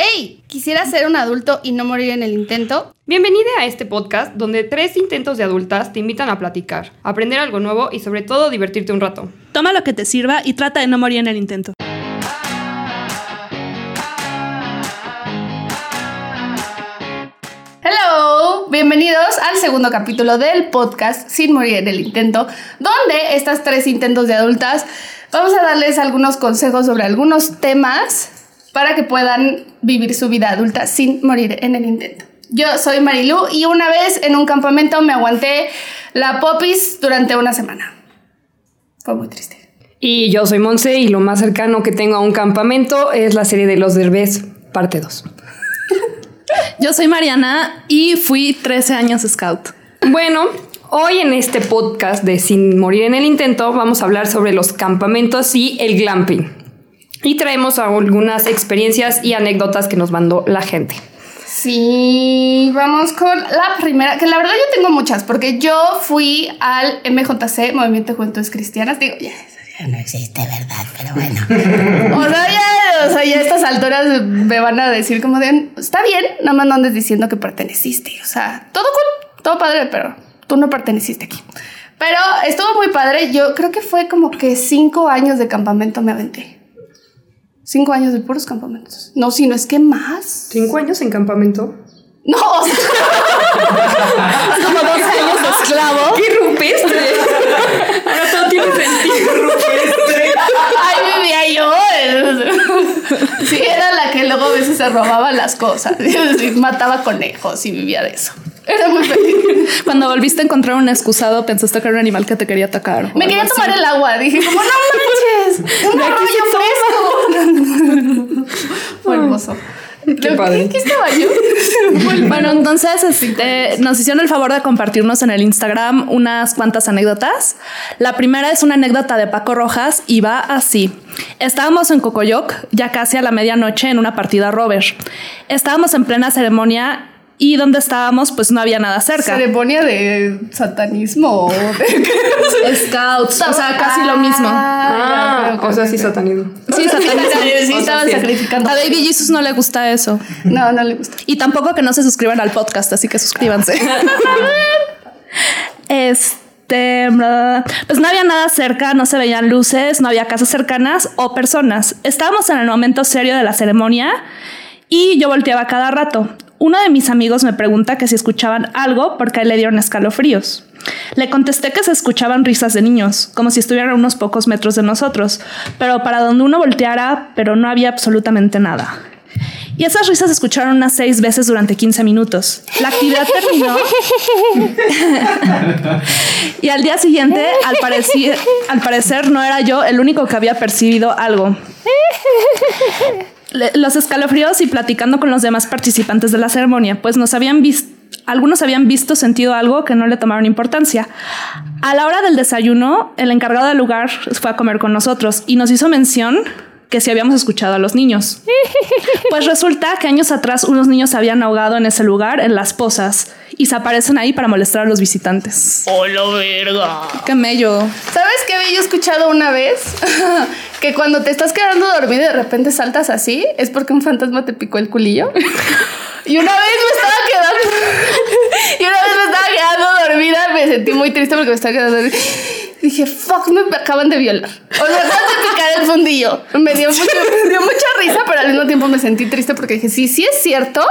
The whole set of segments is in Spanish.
¡Hey! ¿Quisiera ser un adulto y no morir en el intento? Bienvenida a este podcast donde tres intentos de adultas te invitan a platicar, aprender algo nuevo y sobre todo divertirte un rato. Toma lo que te sirva y trata de no morir en el intento. Hello, bienvenidos al segundo capítulo del podcast Sin morir en el intento, donde estas tres intentos de adultas vamos a darles algunos consejos sobre algunos temas para que puedan vivir su vida adulta sin morir en el intento. Yo soy Marilu y una vez en un campamento me aguanté la popis durante una semana. Fue muy triste. Y yo soy Monse y lo más cercano que tengo a un campamento es la serie de Los Derbez, parte 2. Yo soy Mariana y fui 13 años scout. Bueno, hoy en este podcast de Sin morir en el intento vamos a hablar sobre los campamentos y el glamping. Y traemos algunas experiencias y anécdotas que nos mandó la gente. Sí, vamos con la primera, que la verdad yo tengo muchas, porque yo fui al MJC, Movimiento de Juventudes Cristianas, digo, ya, no existe, ¿verdad? Pero bueno. o, sea, ya, o sea, ya a estas alturas me van a decir como de, está bien, nada más no andes diciendo que perteneciste, o sea, todo cool, todo padre, pero tú no perteneciste aquí. Pero estuvo muy padre, yo creo que fue como que cinco años de campamento me aventé. Cinco años de puros campamentos. No, si no es que más. ¿Cinco años en campamento? No, o sea, como dos años de esclavo. ¡Qué rupestre! Ahora todo tiene sentido. Rupestre. Ahí vivía yo. Sí, era la que luego a veces se robaba las cosas. Mataba conejos y vivía de eso. Era muy feliz. Cuando volviste a encontrar un excusado, pensaste que era un animal que te quería atacar. Me quería así. tomar el agua. Dije, como no manches, un arroyo fresco. Fue hermoso. Qué padre. ¿Qué estaba yo? Bueno, entonces este, nos hicieron el favor de compartirnos en el Instagram unas cuantas anécdotas. La primera es una anécdota de Paco Rojas y va así. Estábamos en Cocoyoc, ya casi a la medianoche, en una partida rover. Estábamos en plena ceremonia y donde estábamos, pues no había nada cerca. Ceremonia de satanismo. o de- Scouts, o sea, casi lo mismo. Ah, ok, o sea, sí satanismo. Sí, satanismo. Sí, estaban sí. sacrificando. A Baby Jesus no le gusta eso. No, no le gusta. Y tampoco que no se suscriban al podcast, así que suscríbanse. este, pues no había nada cerca, no se veían luces, no había casas cercanas o personas. Estábamos en el momento serio de la ceremonia y yo volteaba cada rato. Uno de mis amigos me pregunta que si escuchaban algo porque le dieron escalofríos. Le contesté que se escuchaban risas de niños, como si estuvieran a unos pocos metros de nosotros, pero para donde uno volteara, pero no había absolutamente nada. Y esas risas se escucharon unas seis veces durante 15 minutos. La actividad terminó. y al día siguiente, al parecer, no era yo el único que había percibido algo. Le- Los escalofríos y platicando con los demás participantes de la ceremonia, pues nos habían visto. Algunos habían visto, sentido algo que no le tomaron importancia. A la hora del desayuno, el encargado del lugar fue a comer con nosotros y nos hizo mención que si habíamos escuchado a los niños. Pues resulta que años atrás unos niños se habían ahogado en ese lugar, en las pozas, y se aparecen ahí para molestar a los visitantes. ¡Hola, verga! ¡Qué mello! ¿Sabes qué había yo escuchado una vez? que cuando te estás quedando dormido y de repente saltas así, es porque un fantasma te picó el culillo. y una vez me estaba quedando. y una vez me estaba quedando dormida, me sentí muy triste porque me estaba quedando dormida. Dije, fuck, me acaban de violar. O me acaban de picar el fundillo. Me dio, mucho- me dio mucha risa, pero al mismo tiempo me sentí triste porque dije, sí, sí es cierto.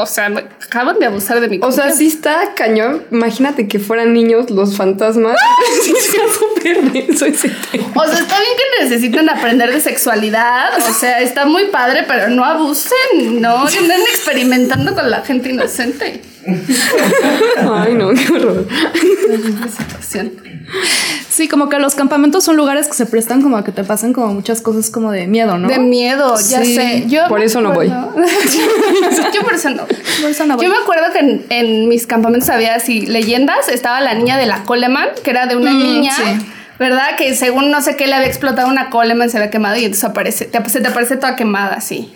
O sea, me acaban de abusar de mi O sea, confianza. sí está cañón. Imagínate que fueran niños los fantasmas. sí, súper denso ese tema. O sea, está bien que necesitan aprender de sexualidad. O sea, está muy padre, pero no abusen, no anden experimentando con la gente inocente. Ay, no, qué horror. Sí, como que los campamentos son lugares que se prestan como a que te pasen como muchas cosas como de miedo, ¿no? De miedo, ya Sí, sé. Yo por eso no voy. Yo por eso no. Por eso no voy. Yo me acuerdo que en, en mis campamentos había así leyendas. Estaba la niña de la Coleman, que era de una Mm, niña. sí. ¿Verdad? Que según no sé qué le había explotado una Coleman, se había quemado y entonces aparece, te- se te aparece toda quemada así.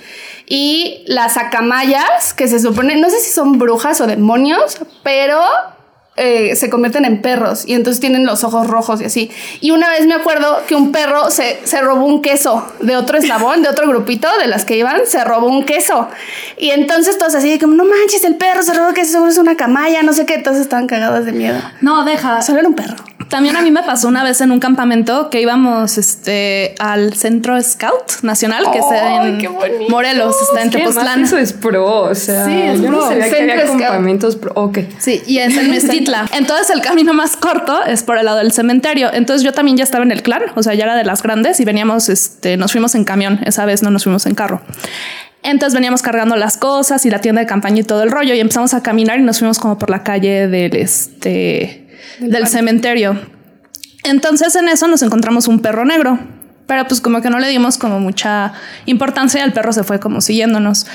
Y las acamayas, que se supone, no sé si son brujas o demonios, pero eh, se convierten en perros y entonces tienen los ojos rojos y así. Y una vez me acuerdo que un perro se, se robó un queso de otro eslabón, de otro grupito de las que iban, se robó un queso. Y entonces todos así, como, no manches, el perro se robó el queso, seguro es una camaya, no sé qué, todos estaban cagadas de miedo. No, deja. Solo era un perro. También a mí me pasó una vez en un campamento que íbamos este, al Centro Scout Nacional, que está ¡Ay, en! Morelos, está en. Tepoztlán. Eso es pro, o sea, Sí, es yo pro. no sabía que había campamentos pro. Ok. Sí, y es en Mezquitla. Entonces el camino más corto es por el lado del cementerio. Entonces yo también ya estaba en el clan, o sea, ya era de las grandes y veníamos, este, nos fuimos en camión. Esa vez no nos fuimos en carro. Entonces veníamos cargando las cosas y la tienda de campaña y todo el rollo y empezamos a caminar y nos fuimos como por la calle del, este, del cementerio. Entonces en eso nos encontramos un perro negro. Pero pues como que no le dimos como mucha importancia y el perro se fue como siguiéndonos.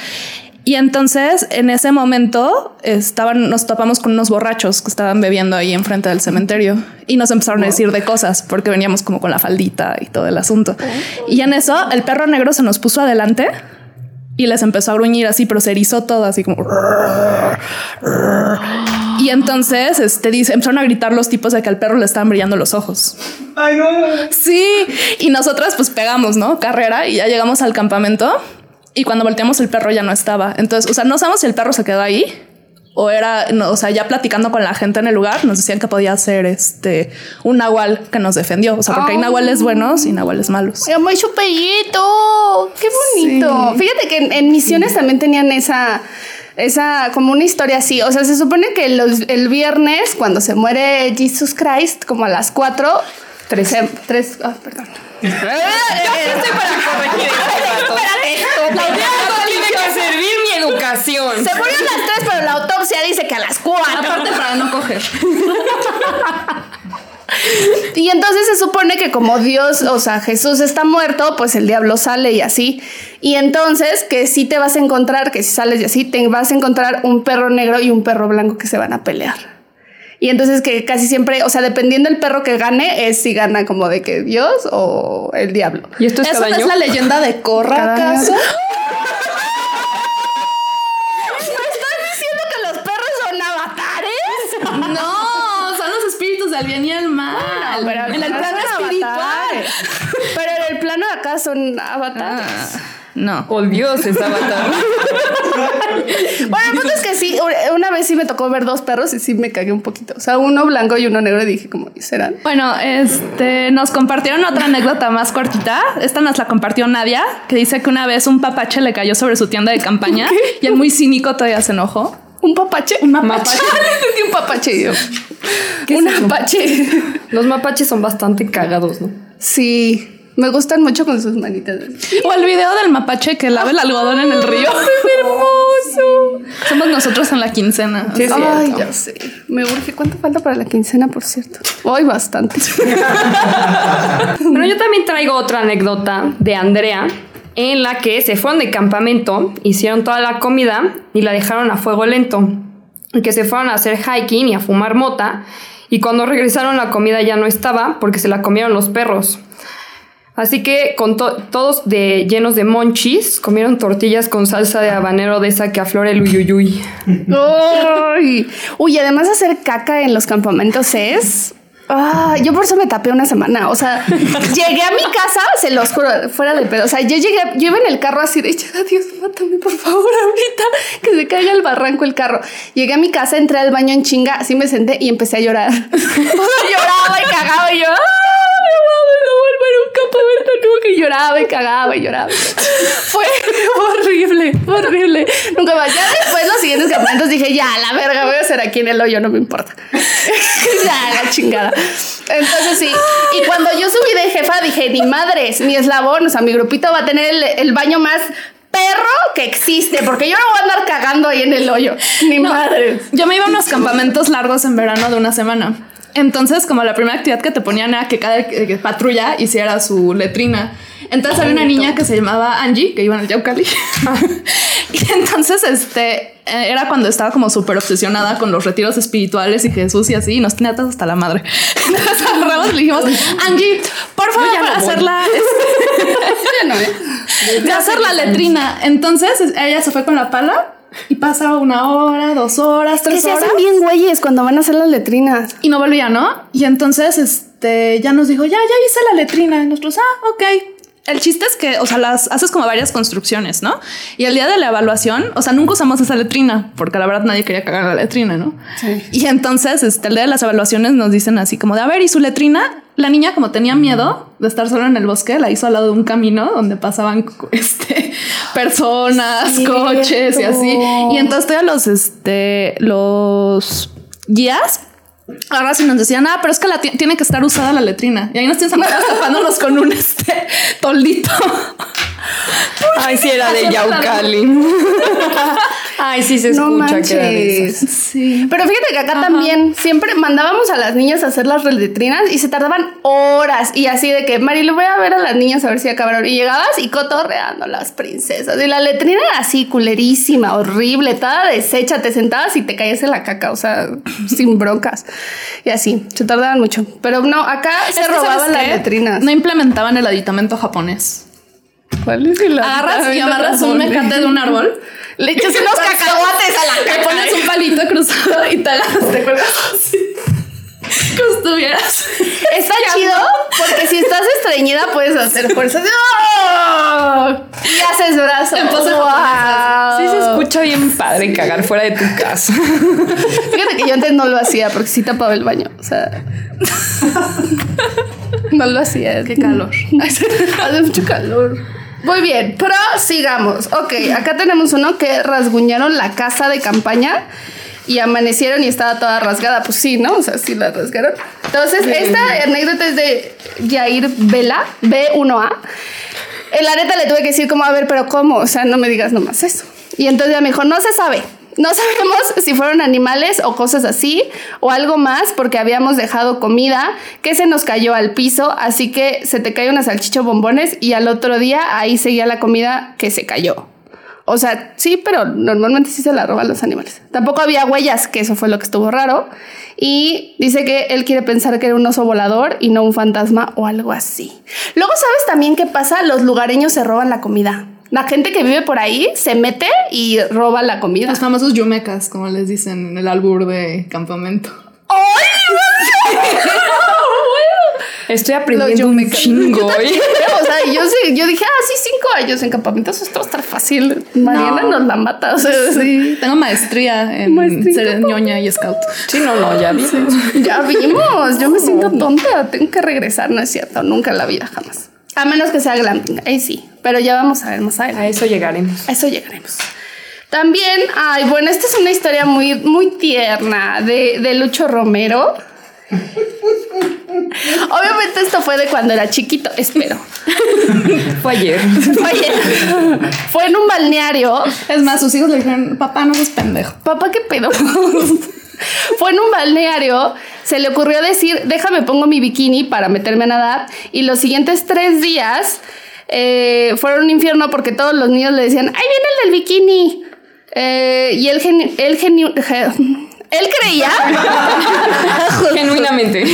Y entonces en ese momento estaban, nos topamos con unos borrachos que estaban bebiendo ahí enfrente del cementerio y nos empezaron a decir de cosas porque veníamos como con la faldita y todo el asunto. Y en eso el perro negro se nos puso adelante y les empezó a gruñir así, pero se erizó todo así como. Y entonces este, dice, empezaron a gritar los tipos de que al perro le estaban brillando los ojos. Ay, no. Sí, y nosotras pues pegamos, ¿no? Carrera y ya llegamos al campamento y cuando volteamos el perro ya no estaba. Entonces, o sea, no sabemos si el perro se quedó ahí o era, no, o sea, ya platicando con la gente en el lugar, nos decían que podía ser este un nahual que nos defendió. O sea, porque hay nahuales buenos y nahuales malos. Era muy chupellito. Qué bonito. Fíjate que en, en misiones también tenían esa, esa, como una historia así. O sea, se supone que los- el viernes, cuando se muere Jesus Christ, como a las 4, Tres. se- tres, ah, perdón. estoy para corregir audiencia tiene que servir mi educación. Se murió a las 4. Aparte para no coger. Y entonces se supone que como Dios, o sea, Jesús está muerto, pues el diablo sale y así. Y entonces que sí te vas a encontrar, que si sales y así, te vas a encontrar un perro negro y un perro blanco que se van a pelear. Y entonces que casi siempre, o sea, dependiendo del perro que gane, es si gana como de que Dios o el diablo. ¿Y esto es ¿Eso cada no es la leyenda de Corra, acaso? ¿Me estás diciendo que los perros son avatares? No, son los el mal. Pero en el plano espiritual. Pero en el plano de acá son avatares. No. Oh, Dios, es avatar. Bueno, el punto es que sí, una vez sí me tocó ver dos perros y sí me cagué un poquito. O sea, uno blanco y uno negro y dije como, ¿serán? Bueno, este nos compartieron otra anécdota más cortita. Esta nos la compartió Nadia, que dice que una vez un papache le cayó sobre su tienda de campaña y el muy cínico todavía se enojó. ¿Un papache? Un mapache. un papache. ¿Qué es Un eso? apache. Los mapaches son bastante cagados, ¿no? Sí, me gustan mucho con sus manitas. O el video del mapache que lava el algodón en el río. ¡Es hermoso! Somos nosotros en la quincena. Sí, es Ay, ya sé. Me urge. ¿Cuánto falta para la quincena, por cierto? Hoy bastante. Bueno, yo también traigo otra anécdota de Andrea en la que se fueron de campamento, hicieron toda la comida y la dejaron a fuego lento. Que se fueron a hacer hiking y a fumar mota. Y cuando regresaron la comida ya no estaba porque se la comieron los perros. Así que con to- todos de, llenos de monchis, comieron tortillas con salsa de habanero de esa que aflora el uyuyuy. Uy, además hacer caca en los campamentos es. Ah, yo por eso me tapé una semana. O sea, llegué a mi casa, se los juro, fuera de pedo. O sea, yo llegué, yo iba en el carro así de "Ya, Dios, mátame, por favor, ahorita que se caiga al barranco el carro. Llegué a mi casa, entré al baño en chinga, así me senté y empecé a llorar. Lloraba y cagaba y yo, ¡ah! No mames, no vuelvo campamento nunca. Y lloraba y cagaba y lloraba. Fue horrible, horrible. Nunca más. Ya después, los siguientes campamentos dije, ya, la verga, voy a hacer aquí en el hoyo, no me importa. ya, la chingada. Entonces sí. Y cuando yo subí de jefa, dije, ni madres, mi eslabón, o sea, mi grupito va a tener el, el baño más perro que existe, porque yo no voy a andar cagando ahí en el hoyo. Ni madres. Yo me iba a unos campamentos largos en verano de una semana. Entonces, como la primera actividad que te ponían era que cada eh, patrulla hiciera su letrina. Entonces había una niña que se llamaba Angie, que iba en el Yaucali. y entonces, este, eh, era cuando estaba como súper obsesionada con los retiros espirituales y Jesús y así, y nos tenía todos hasta la madre. Entonces agarramos y le dijimos, Angie, por favor, ya no no, ¿eh? de hacer la letrina. Entonces es- ella se fue con la pala Y pasa una hora, dos horas, Que tres se horas. hacen bien güeyes cuando van a hacer las letrinas. Y no volvía, ¿no? Y entonces, este, ya nos dijo, ya, ya hice la letrina. Y nosotros, ah, ok. El chiste es que, o sea, las haces como varias construcciones, ¿no? Y el día de la evaluación, o sea, nunca usamos esa letrina, porque la verdad nadie quería cagar la letrina, ¿no? Sí. Y entonces, este, el día de las evaluaciones nos dicen así como de, a ver, ¿y su letrina? La niña, como tenía miedo de estar sola en el bosque, la hizo al lado de un camino donde pasaban, este, personas, coches y así. Y entonces todos los, este, los guías Ahora sí nos decían, ah, pero es que la ti- tiene que estar usada la letrina. Y ahí nos tienes tapándonos con un este toldito. Ay, sí, era de Yaucali. Ay, sí se No escucha que era de esas. manches. Sí. Pero fíjate que acá también siempre mandábamos a las niñas a hacer las letrinas y se tardaban horas. Y así de que, Marilu, voy a ver a las niñas a ver si acabaron. Y llegabas y cotorreando las princesas. Y la letrina era así, culerísima, horrible, toda deshecha. Te sentabas y te caías en la caca, o sea, sin broncas. Y así, se tardaban mucho. Pero no, acá se robaban ¿sabes las letrinas. No implementaban el aditamento japonés. ¿Cuál es el Agarras y amarras un mecate de un árbol. Le echas unos cacahuates a la Le pones un palito cruzado y te agarras, te cuelgas así. Como estuvieras. Está chido porque si estás estreñida puedes hacer fuerza. ¡Oh! Y haces brazo. En pose ¡Wow! Sí se escucha bien padre cagar fuera de tu casa. Fíjate que yo antes no lo hacía porque sí tapaba el baño. O sea. No lo hacía. Qué calor. Hace mucho calor. Muy bien, prosigamos. Ok, acá tenemos uno que rasguñaron la casa de campaña y amanecieron y estaba toda rasgada. Pues sí, ¿no? O sea, sí la rasgaron. Entonces, esta anécdota es de Jair Vela, B1A. En la neta le tuve que decir como, a ver, pero ¿cómo? O sea, no me digas nomás eso. Y entonces ya me dijo, no se sabe. No sabemos si fueron animales o cosas así o algo más porque habíamos dejado comida que se nos cayó al piso, así que se te cae una salchicha bombones y al otro día ahí seguía la comida que se cayó. O sea, sí, pero normalmente sí se la roban los animales. Tampoco había huellas, que eso fue lo que estuvo raro. Y dice que él quiere pensar que era un oso volador y no un fantasma o algo así. Luego, ¿sabes también qué pasa? Los lugareños se roban la comida. La gente que vive por ahí se mete y roba la comida. Los famosos yumecas, como les dicen en el albur de campamento. Estoy aprendiendo un chingo hoy. o sea, yo, sí- yo dije, ah, sí, cinco años en campamentos, esto va a estar fácil. Mariana nos la mata. O sea, Sí, tengo maestría en Maestría, ser ñoña y scout. Sí, no, no, ya vi. Ya vimos, yo me siento tonta, tengo que regresar, no es cierto, nunca en la vida jamás. A menos que sea glamping, ahí sí, pero ya vamos a ver más adelante. A eso llegaremos. A eso llegaremos. También, ay, bueno, esta es una historia muy, muy tierna de, de Lucho Romero. Obviamente esto fue de cuando era chiquito, espero. Fue ayer. Fue, ayer. fue en un balneario Es más, sus hijos le dijeron, papá, no seas pendejo. Papá, ¿qué pedo? Fue en un balneario, se le ocurrió decir, déjame pongo mi bikini para meterme a nadar. Y los siguientes tres días eh, fueron un infierno porque todos los niños le decían, ¡ay, viene el del bikini! Eh, y él, genu- él, genu- ge- él creía, Genuinamente. él,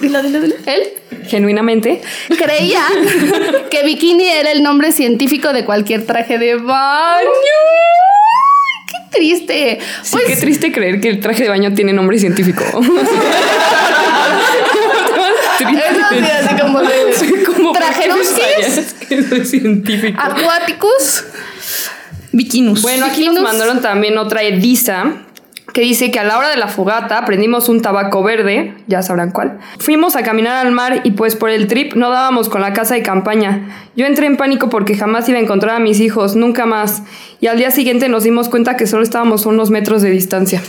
dilo, dilo, dilo, él Genuinamente. creía que bikini era el nombre científico de cualquier traje de baño. ¡Qué triste! Sí, Pues qué triste creer que el traje de baño tiene nombre científico. Sí, así como de Sí, como trajeruskis, ¿por qué sabías que eso es científico. acuáticos. Bikinus. Bueno, aquí nos Bikinos. mandaron también otra Edisa que dice que a la hora de la fogata prendimos un tabaco verde, ya sabrán cuál. Fuimos a caminar al mar y pues por el trip no dábamos con la casa de campaña. Yo entré en pánico porque jamás iba a encontrar a mis hijos, nunca más. Y al día siguiente nos dimos cuenta que solo estábamos a unos metros de distancia.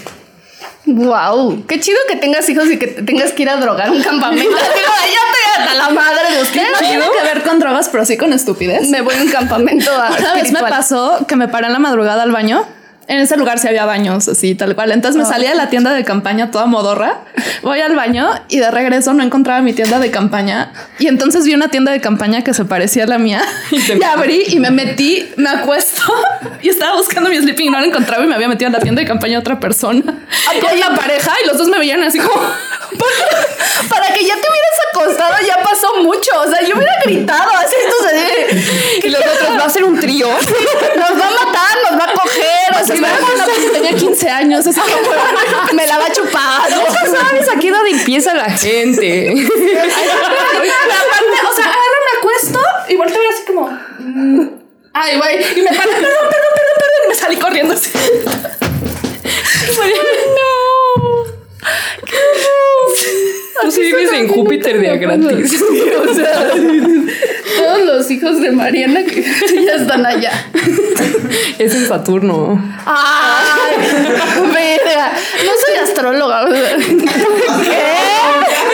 Wow, qué chido que tengas hijos y que te tengas que ir a drogar a un campamento. Ya te hasta la madre de usted. No tiene que ver con drogas, pero sí con estupidez. Me voy a un campamento a Una vez me pasó que me paré en la madrugada al baño. En ese lugar sí había baños, así, tal cual. Entonces me salía de la tienda de campaña toda modorra. Voy al baño y de regreso no encontraba mi tienda de campaña. Y entonces vi una tienda de campaña que se parecía a la mía. Y Y abrí y me metí, me acuesto y estaba buscando mi sleeping y no la encontraba y me había metido en la tienda de campaña otra persona. Con la pareja y los dos me veían así como... Para que ya te hubieras acostado ya pasó mucho. O sea, yo hubiera gritado así. Esto se Y los otros, ¿va a ser un trío? Nos vamos pues Me tenía 15 años, así me la va a chupar. ¿no? ¿Sabes aquí dónde empieza la gente? O sea, agarro, me acuesto y volteo a ver así como. mm, Ay, güey. Y me paro, perdón, perdón, perdón, perdón. Y me salí corriendo así. Tú sí vives en Júpiter de a gratis. O sea, todos los hijos de Mariana que ya están allá. Es en Saturno. Ay, verga. No soy astróloga. ¿Qué? Es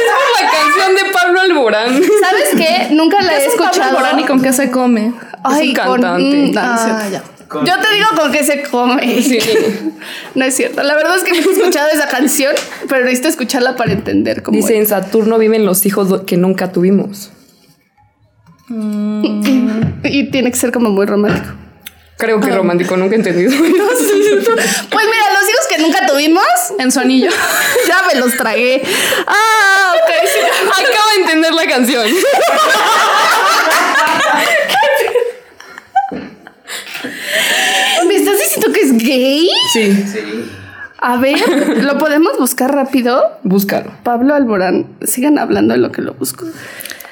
por la canción de Pablo Alborán. ¿Sabes qué? Nunca la he escuchado. Ahora ni con qué se come. un cantante. mm, no, no Ah. Yo te digo con qué se come. Sí. No es cierto. La verdad es que no he escuchado esa canción, pero necesito escucharla para entender cómo Dice, es. en Saturno viven los hijos que nunca tuvimos. Y tiene que ser como muy romántico. Creo que romántico, nunca he entendido. Pues mira, los hijos que nunca tuvimos, En su anillo. ya me los tragué. Ah, ok. sí. Acabo de entender la canción. ¿Me estás diciendo que es gay? Sí. A ver, ¿lo podemos buscar rápido? Búscalo. Pablo Alborán, sigan hablando de lo que lo busco.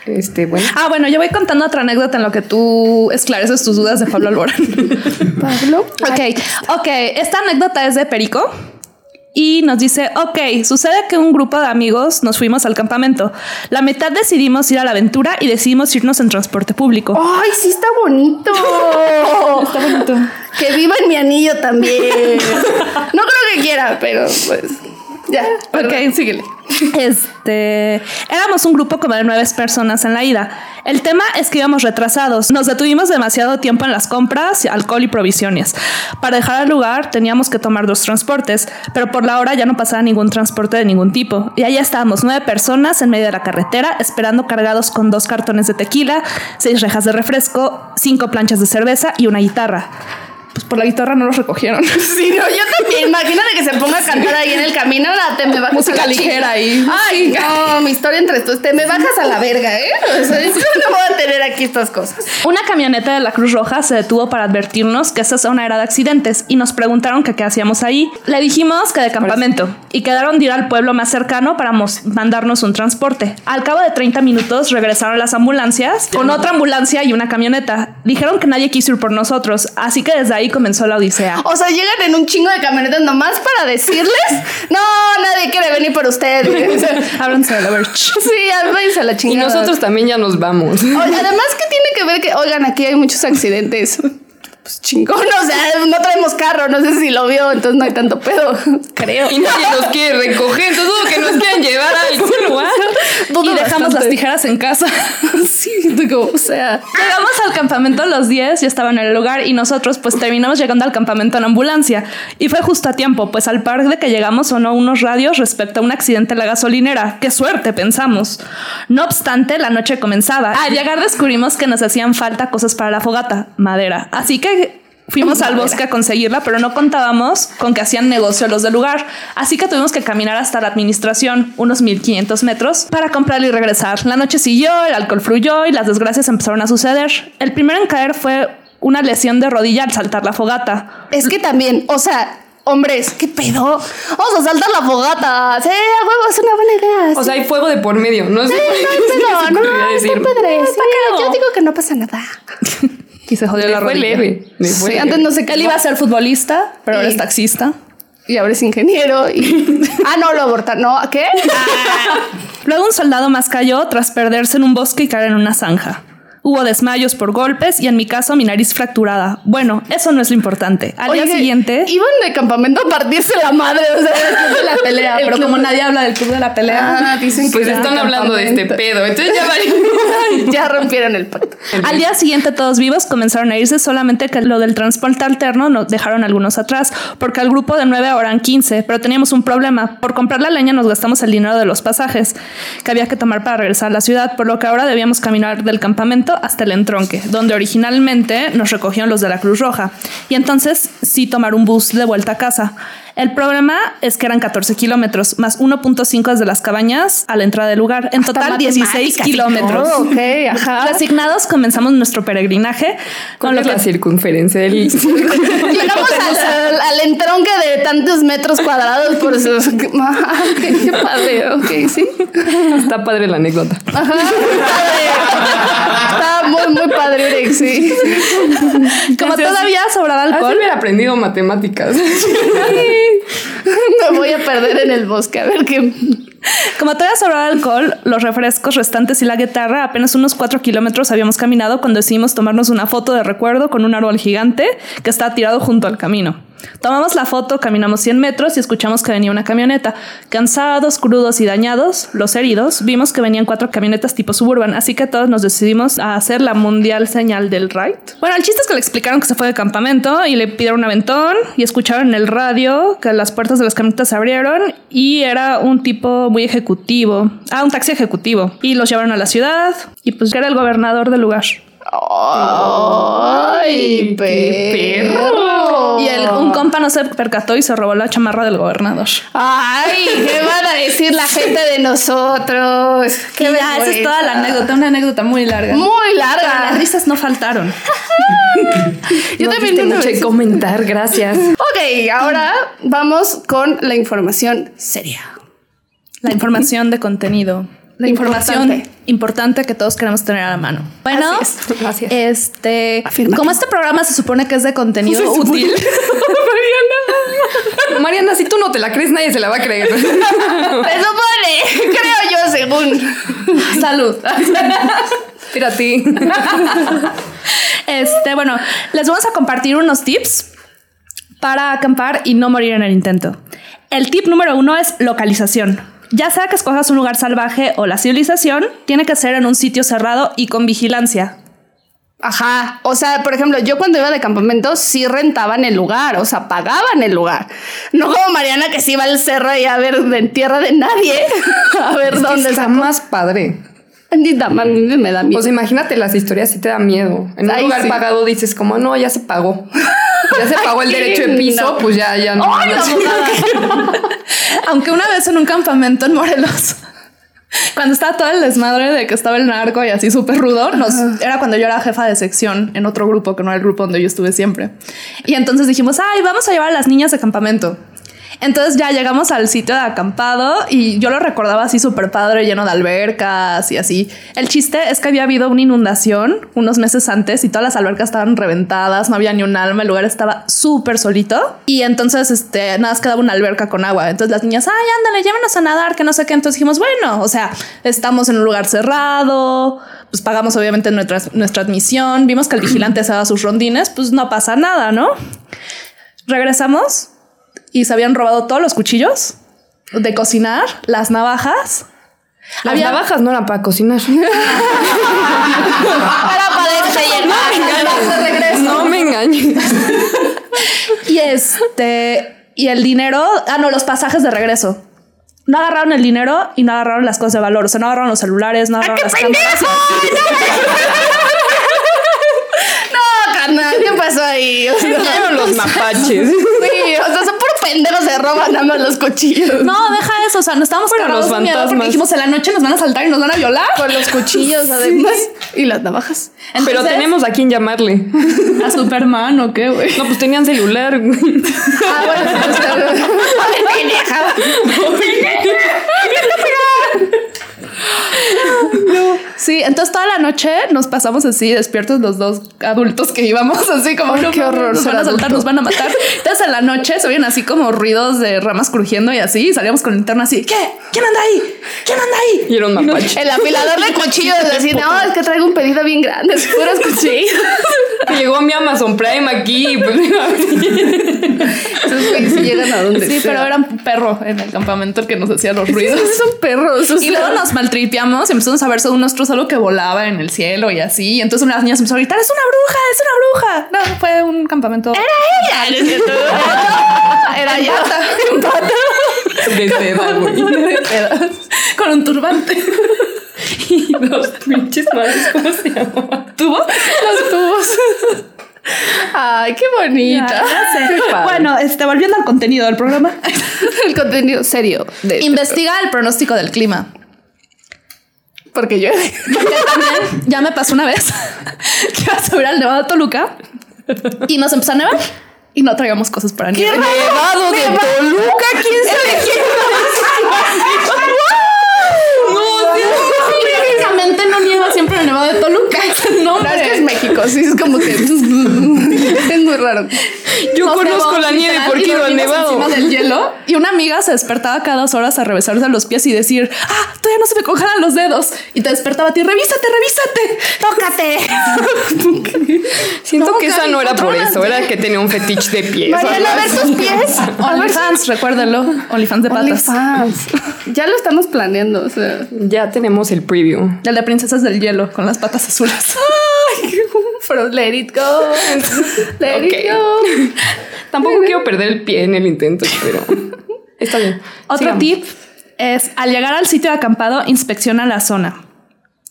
Este, bueno. Ah, bueno, yo voy contando otra anécdota en lo que tú esclareces tus dudas de Pablo Alborán. Pablo. Ok, ok. Esta anécdota es de Perico. Y nos dice, ok, sucede que un grupo de amigos nos fuimos al campamento. La mitad decidimos ir a la aventura y decidimos irnos en transporte público. Ay, sí está bonito. está bonito. Que viva en mi anillo también. No creo que quiera, pero pues. Ya. Ok, síguele. Este, éramos un grupo como de nueve personas en la ida. El tema es que íbamos retrasados. Nos detuvimos demasiado tiempo en las compras, alcohol y provisiones. Para dejar el lugar teníamos que tomar dos transportes, pero por la hora ya no pasaba ningún transporte de ningún tipo. Y allá estábamos nueve personas en medio de la carretera esperando cargados con dos cartones de tequila, seis rejas de refresco, cinco planchas de cerveza y una guitarra. Por la guitarra no los recogieron. Sí, no, yo también. Imagínate que se ponga a cantar ahí en el camino. Ahora te me bajas Música a la ligera chingada. ahí. Ay, no, mi historia entre estos. Te me bajas a la verga, ¿eh? O sea, yo no voy a tener aquí estas cosas. Una camioneta de la Cruz Roja se detuvo para advertirnos que esta zona era de accidentes y nos preguntaron que qué hacíamos ahí. Le dijimos que de campamento y quedaron de ir al pueblo más cercano para mandarnos un transporte. Al cabo de 30 minutos regresaron las ambulancias con otra ambulancia y una camioneta. Dijeron que nadie quiso ir por nosotros, así que desde ahí comenzó la odisea. O sea, llegan en un chingo de camionetas nomás para decirles: No, nadie quiere venir por ustedes. Háblense de la verge. Sí, váyanse a la Y chingada. nosotros también ya nos vamos. Además, ¿qué tiene que ver que, oigan, aquí hay muchos accidentes? Pues chingón, o sea, no traemos carro, no sé si lo vio, entonces no hay tanto pedo, creo. Y nadie nos quiere recoger, entonces que nos quieran llevar a algún lugar. Dudo y dejamos bastante. las tijeras en casa. Sí, digo, o sea, Llegamos al campamento a los 10, ya estaban en el lugar y nosotros pues terminamos llegando al campamento en ambulancia. Y fue justo a tiempo, pues al par de que llegamos sonó unos radios respecto a un accidente en la gasolinera. ¡Qué suerte! pensamos. No obstante, la noche comenzaba. Al llegar descubrimos que nos hacían falta cosas para la fogata, madera. Así que... Fuimos al bosque a conseguirla, pero no contábamos con que hacían negocio los del lugar. Así que tuvimos que caminar hasta la administración, unos 1500 metros, para comprarla y regresar. La noche siguió, el alcohol fluyó y las desgracias empezaron a suceder. El primero en caer fue una lesión de rodilla al saltar la fogata. es que también, o sea, hombres, ¿qué pedo? Vamos a saltar la fogata. Sí, a huevo, es una buena idea. O sea, hay fuego de por medio. No sé Sí, por no qué hay se pedo, les no, ocurriría está decir. padre. Sí, pedo. yo digo que no pasa nada. Y se jodió Le la fue rodilla. leve. le fue Sí, leve. antes no sé Él iba a ser futbolista, pero ahora Y- es taxista. Y ahora es ingeniero y... Ah, no, lo abortaron. ¿No? ¿Qué? Luego un soldado más cayó tras perderse en un bosque y caer en una zanja. Hubo desmayos por golpes y en mi caso mi nariz fracturada. Bueno, eso no es lo importante. Al día siguiente... Iban de campamento a partirse la madre, o sea, después de la pelea. Pero El como club- nadie habla del club de la pelea, Ah, dicen que Pues están hablando de este pedo. Entonces ya ya rompieron el pacto. al día siguiente todos vivos comenzaron a irse, solamente que lo del transporte alterno nos dejaron algunos atrás, porque al grupo de nueve ahora eran 15, pero teníamos un problema. Por comprar la leña nos gastamos el dinero de los pasajes que había que tomar para regresar a la ciudad, por lo que ahora debíamos caminar del campamento hasta el entronque, donde originalmente nos recogieron los de la Cruz Roja, y entonces sí tomar un bus de vuelta a casa. El problema es que eran 14 kilómetros, más 1.5 desde las cabañas a la entrada del lugar. En total, 16 matemáticas y kilómetros. ok, ajá. Resignados comenzamos nuestro peregrinaje con ¿Cuál lo es que la circunferencia del... Llegamos al, al entronque de tantos metros cuadrados por eso. Ah, qué, qué padre, ok, sí. Está padre la anécdota. Ajá, padre. Está muy, muy padre, Uric, sí. Como todavía sobraba Así alcohol, hubiera aprendido matemáticas. Me voy a perder en el bosque, a ver qué. como todavía sobraba alcohol, los refrescos restantes y la guitarra, apenas unos cuatro kilómetros habíamos caminado cuando decidimos tomarnos una foto de recuerdo con un árbol gigante que estaba tirado junto al camino. Tomamos la foto, caminamos 100 metros y escuchamos que venía una camioneta. Cansados, crudos y dañados, los heridos, vimos que venían cuatro camionetas tipo suburban, así que todos nos decidimos a hacer la mundial señal del right. Bueno, el chiste es que le explicaron que se fue de campamento y le pidieron un aventón y escucharon en el radio que las puertas de las camionetas se abrieron y era un tipo muy ejecutivo. Ah, un taxi ejecutivo. Y los llevaron a la ciudad y pues era el gobernador del lugar. ¡Ay, perro! Y el, un compa no se percató y se robó la chamarra del gobernador. ¡Ay! ¿Qué van a decir la gente de nosotros? Y ya, esa es toda la anécdota, una anécdota muy larga. Muy Pero larga. las risas no faltaron. Yo No también una mucho que comentar, gracias. Ok, ahora vamos con la información seria. La información de contenido. La información Importante. importante. que todos queremos tener a la mano. Bueno, Así es. Gracias. este, Afirmativo. como este programa se supone que es de contenido útil, Mariana. Mariana, si tú no te la crees, nadie se la va a creer. Se supone, creo yo, según. salud. Mira a ti. Este, bueno, les vamos a compartir unos tips para acampar y no morir en el intento. El tip número uno es localización. Ya sea que escojas un lugar salvaje o la civilización, tiene que ser en un sitio cerrado y con vigilancia. Ajá. O sea, por ejemplo, yo cuando iba de campamento sí rentaban el lugar, o sea, pagaban el lugar. No como Mariana que sí iba al cerro y a ver en tierra de nadie. A ver dónde está está. más padre. A mí me da miedo. O sea, imagínate las historias, sí te da miedo. En un Ay, lugar sí. pagado dices como, no, ya se pagó. Ya se pagó el derecho de piso, no. pues ya, ya no. Ay, no, Aunque una vez en un campamento en Morelos, cuando estaba todo el desmadre de que estaba el narco y así súper rudo, nos, era cuando yo era jefa de sección en otro grupo que no era el grupo donde yo estuve siempre. Y entonces dijimos, ay, vamos a llevar a las niñas de campamento. Entonces ya llegamos al sitio de acampado y yo lo recordaba así súper padre, lleno de albercas y así. El chiste es que había habido una inundación unos meses antes y todas las albercas estaban reventadas, no había ni un alma, el lugar estaba súper solito. Y entonces, este, nada más quedaba una alberca con agua. Entonces las niñas, ay, ándale, llévenos a nadar, que no sé qué. Entonces dijimos, bueno, o sea, estamos en un lugar cerrado, pues pagamos obviamente nuestra, nuestra admisión, vimos que el vigilante se daba sus rondines, pues no pasa nada, ¿no? Regresamos y se habían robado todos los cuchillos de cocinar, las navajas. Las Había- navajas no eran para cocinar. Para poderse llevar. No me engañes. Y este, y el dinero, ah, no, los pasajes de regreso. No agarraron el dinero y no agarraron las cosas de valor. O sea, no agarraron los celulares, no agarraron las cámaras. No, carnal, ¿qué pasó ahí? O sea, los mapaches. sí, o sea, son puro pendejos se roban nada más los cuchillos. No, deja eso. O sea, no estábamos Fueron cagados los miedo porque fantasmas. dijimos en la noche nos van a saltar y nos van a violar. Con los cuchillos, además. Y las navajas. Pero tenemos a quién llamarle. a Superman o qué, güey. No, pues tenían celular. güey. Ah, bueno, pues, Ay, pendeja. Sí, entonces toda la noche nos pasamos así despiertos los dos adultos que íbamos así como Ay, no, qué horror nos van a saltar, adulto. nos van a matar. Entonces en la noche se oyen así como ruidos de ramas crujiendo y así, y salíamos con linterna así, ¿qué? ¿Quién anda ahí? ¿Quién anda ahí? Y era un mapache. El afilador de cuchillos así, no, es que traigo un pedido bien grande, es. Que llegó mi Amazon Prime aquí. Pues, güeyes sí llegan a donde Sí, sea. pero era un perro en el campamento el que nos hacía los ruidos. Esos son perros. o Y sea. luego nos maltripiamos y empezamos a ver según nosotros algo que volaba en el cielo y así. Y entonces una de las niñas empezó a gritar, es una bruja, es una bruja. No, fue un campamento. Era ella, ¿no es cierto? Era ella. de seda, güey. con un turbante. Y los pinches madres, ¿cómo se llamaban? ¿Tuvo? Los tubos. Ay, qué bonita. Qué. Bueno, este, volviendo al contenido del programa. El contenido serio de Investiga el pronóstico del clima. Porque yo Porque también ya me pasó una vez que iba a subir al Nevado de Toluca y nos empezó a nevar. y no traíamos cosas para nieve. Nevado de Toluca, ¿quién sabe quién no nieva siempre en el Nevado de Toluca. No, No, es que es México, sí, es como que es muy raro. Yo Nos conozco la nieve porque iba nevado. encima del hielo y una amiga se despertaba cada dos horas a revisarse los pies y decir, ah, todavía no se me congelan los dedos. Y te despertaba a ti, revísate, revísate, tócate. Siento que esa no era por eso, era que tenía un fetiche de pies. Mariana, a ver tus pies. OnlyFans, recuérdalo. OnlyFans de patas. OnlyFans. Ya lo estamos planeando. O sea. Ya tenemos el preview. El de princesas del hielo con las patas azules. From let it go. Let Ok. it go. Tampoco quiero perder el pie en el intento, pero está bien. Otro Sigamos. tip es al llegar al sitio de acampado, inspecciona la zona.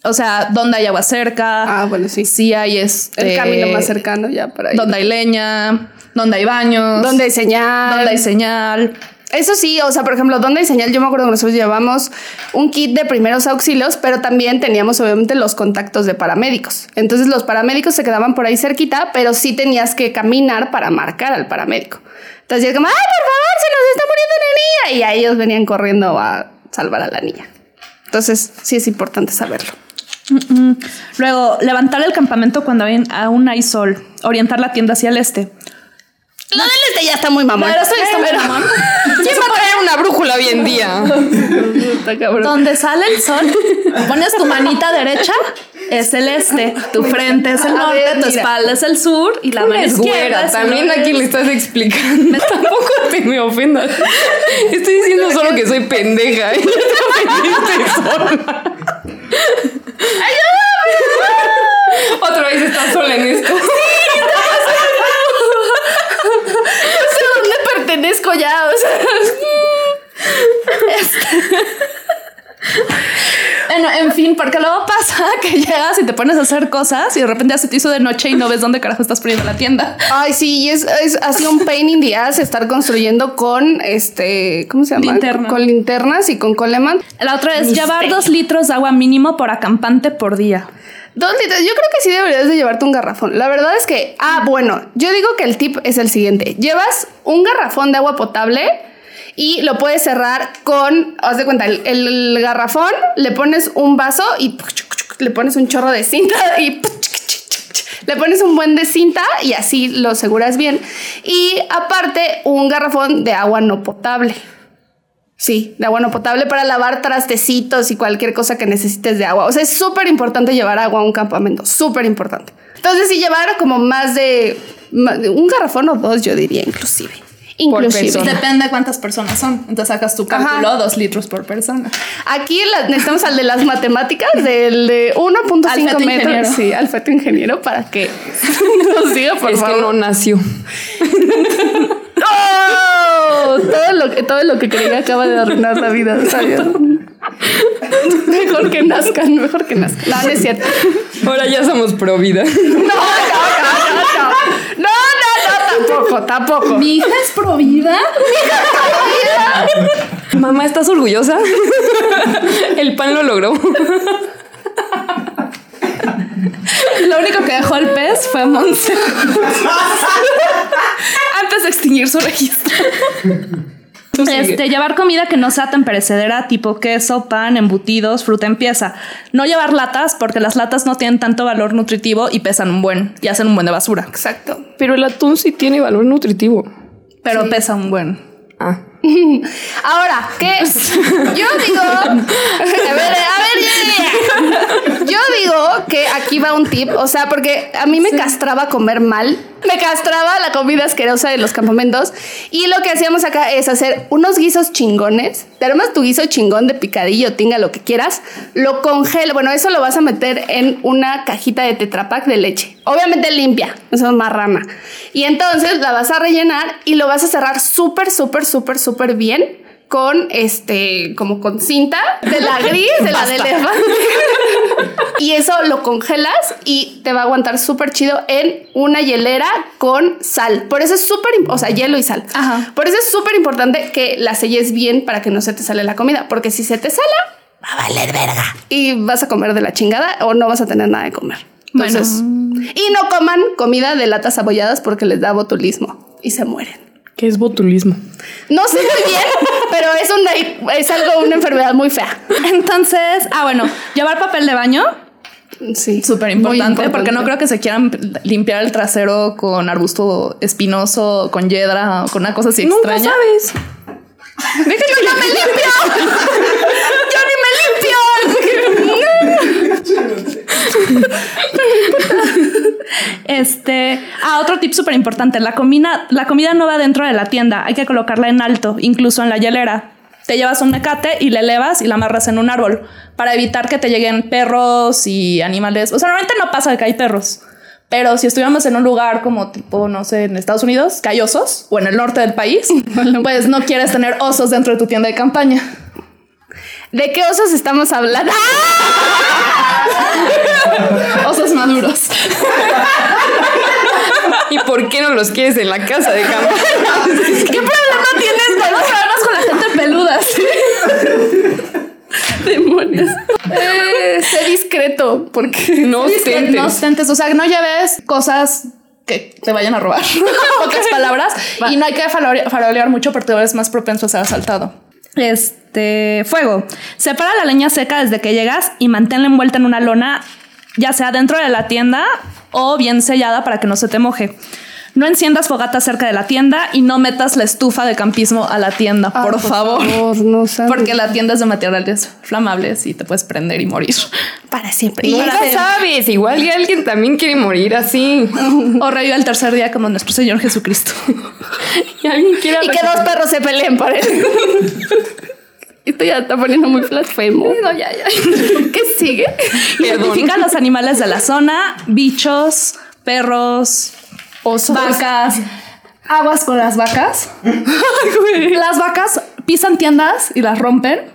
O sea, donde hay agua cerca. Ah, bueno, sí. Si hay este, El camino más cercano ya para ahí. Donde hay leña, donde hay baños. Donde hay señal. donde hay señal. Eso sí, o sea, por ejemplo, donde hay señal, yo me acuerdo que nosotros llevamos un kit de primeros auxilios, pero también teníamos obviamente los contactos de paramédicos. Entonces los paramédicos se quedaban por ahí cerquita, pero sí tenías que caminar para marcar al paramédico. Entonces es como, ay, por favor, se nos está muriendo una niña. Y ahí ellos venían corriendo a salvar a la niña. Entonces sí es importante saberlo. Luego, levantar el campamento cuando aún hay sol. Orientar la tienda hacia el este. Lo del este ya está muy mamón. Pero está muy mamón. ¿Quién va a traer una brújula hoy en día? Está cabrón. Donde sale el sol, pones tu manita derecha, es el este, tu frente es el norte, ver, tu espalda es el sur y la mano Es izquierda güera, es también norte. aquí le estás explicando. Tampoco te me ofendas. Estoy diciendo solo que soy pendeja. Y ya te. Otra vez estás sola en esto. No sé a dónde pertenezco ya, o sea. En fin, porque luego pasa que llegas y te pones a hacer cosas y de repente ya se te hizo de noche y no ves dónde carajo estás poniendo la tienda. Ay, sí, y es, es así un pain in the ass estar construyendo con este, ¿cómo se llama? Linterna. Con linternas y con coleman. La otra es Misterio. llevar dos litros de agua mínimo por acampante por día. Dos. Yo creo que sí deberías de llevarte un garrafón. La verdad es que, ah, bueno, yo digo que el tip es el siguiente. Llevas un garrafón de agua potable y lo puedes cerrar con, haz de cuenta, el, el garrafón, le pones un vaso y le pones un chorro de cinta y le pones un buen de cinta y así lo aseguras bien. Y aparte, un garrafón de agua no potable. Sí, de agua no potable para lavar trastecitos y cualquier cosa que necesites de agua. O sea, es súper importante llevar agua a un campamento, súper importante. Entonces, si llevar como más de, ma- de un garrafón o dos, yo diría inclusive. Inclusive. Depende de cuántas personas son. Entonces sacas tu cálculo, Ajá. dos litros por persona. Aquí la- necesitamos al de las matemáticas, del de 1.5 Al feto metros. ingeniero. Sí, al feto ingeniero para que nos diga, por es favor. que no nació. Todo lo que, todo lo que creía acaba de arruinar la vida, ¿sabes? Mejor que nazcan, mejor que nazcan. No, no es cierto. Ahora ya somos pro vida. No, no, no, no, no. No, no, no, tampoco, tampoco. Mi hija es pro vida. Mamá, ¿estás orgullosa? El pan lo logró. Lo único que dejó el pez fue Monse. Antes de extinguir su registro. Este, llevar comida que no sea tan perecedera, tipo queso, pan, embutidos, fruta en pieza. No llevar latas, porque las latas no tienen tanto valor nutritivo y pesan un buen, y hacen un buen de basura. Exacto. Pero el atún sí tiene valor nutritivo. Pero pesa un buen. Ah. Ahora, ¿qué? Yo digo. A ver, a ver, ya. Yo digo que aquí va un tip. O sea, porque a mí me castraba comer mal. Me castraba la comida asquerosa de los campamentos. Y lo que hacíamos acá es hacer unos guisos chingones. Te armas tu guiso chingón de picadillo, tinga, lo que quieras. Lo congela. Bueno, eso lo vas a meter en una cajita de tetrapack de leche. Obviamente limpia. Eso es marrana. Y entonces la vas a rellenar y lo vas a cerrar súper, súper, súper, súper bien con este, como con cinta de la gris, de la de elefante. y eso lo congelas y te va a aguantar súper chido en una hielera con sal. Por eso es súper, o sea, hielo y sal. Ajá. Por eso es súper importante que la selles bien para que no se te sale la comida, porque si se te sala, va a valer verga. Y vas a comer de la chingada o no vas a tener nada de comer. Bueno. Entonces, y no coman comida de latas abolladas porque les da botulismo. y se mueren. ¿Qué es botulismo? No sé muy bien, pero es, una, es algo, una enfermedad muy fea. Entonces, ah, bueno, llevar papel de baño. Sí. Súper importante, porque no creo que se quieran limpiar el trasero con arbusto espinoso, con hiedra o con una cosa así Nunca extraña. sabes. ¡Yo no me limpio! ¡Yo ni me limpio! Este, ah, otro tip súper importante. La comida, la comida no va dentro de la tienda. Hay que colocarla en alto, incluso en la hielera. Te llevas un mecate y le elevas y la amarras en un árbol para evitar que te lleguen perros y animales. O sea, normalmente no pasa que hay perros. Pero si estuviéramos en un lugar como tipo, no sé, en Estados Unidos, que hay osos, o en el norte del país, pues no quieres tener osos dentro de tu tienda de campaña. ¿De qué osos estamos hablando? Osos maduros. ¿Y por qué no los quieres en la casa de campaña? ¿Qué problema tienes? Vamos a vernos con la gente peluda. Demonios. Eh, sé discreto, porque No ostentes. No ostentes, o sea, no lleves cosas que te vayan a robar. Pocas palabras. Y no hay que farole- farolear mucho porque eres más propenso a ser asaltado. Este fuego. Separa la leña seca desde que llegas y manténla envuelta en una lona, ya sea dentro de la tienda o bien sellada para que no se te moje. No enciendas fogata cerca de la tienda y no metas la estufa de campismo a la tienda, Ah, por, favor. no sabes. Porque la tienda es de materiales flamables y te puedes prender y morir. para siempre. Nunca Para- sabes. Igual que alguien también quiere morir así. O revive el tercer día como nuestro Señor Jesucristo. Y alguien quiere Y que dos perros se peleen por él. Esto ya está poniendo muy blasfemo. No, ya, ya. ¿Qué sigue? Identifica los animales de la zona, bichos, perros, Osos. vacas. Aguas con las vacas. las vacas pisan tiendas y las rompen.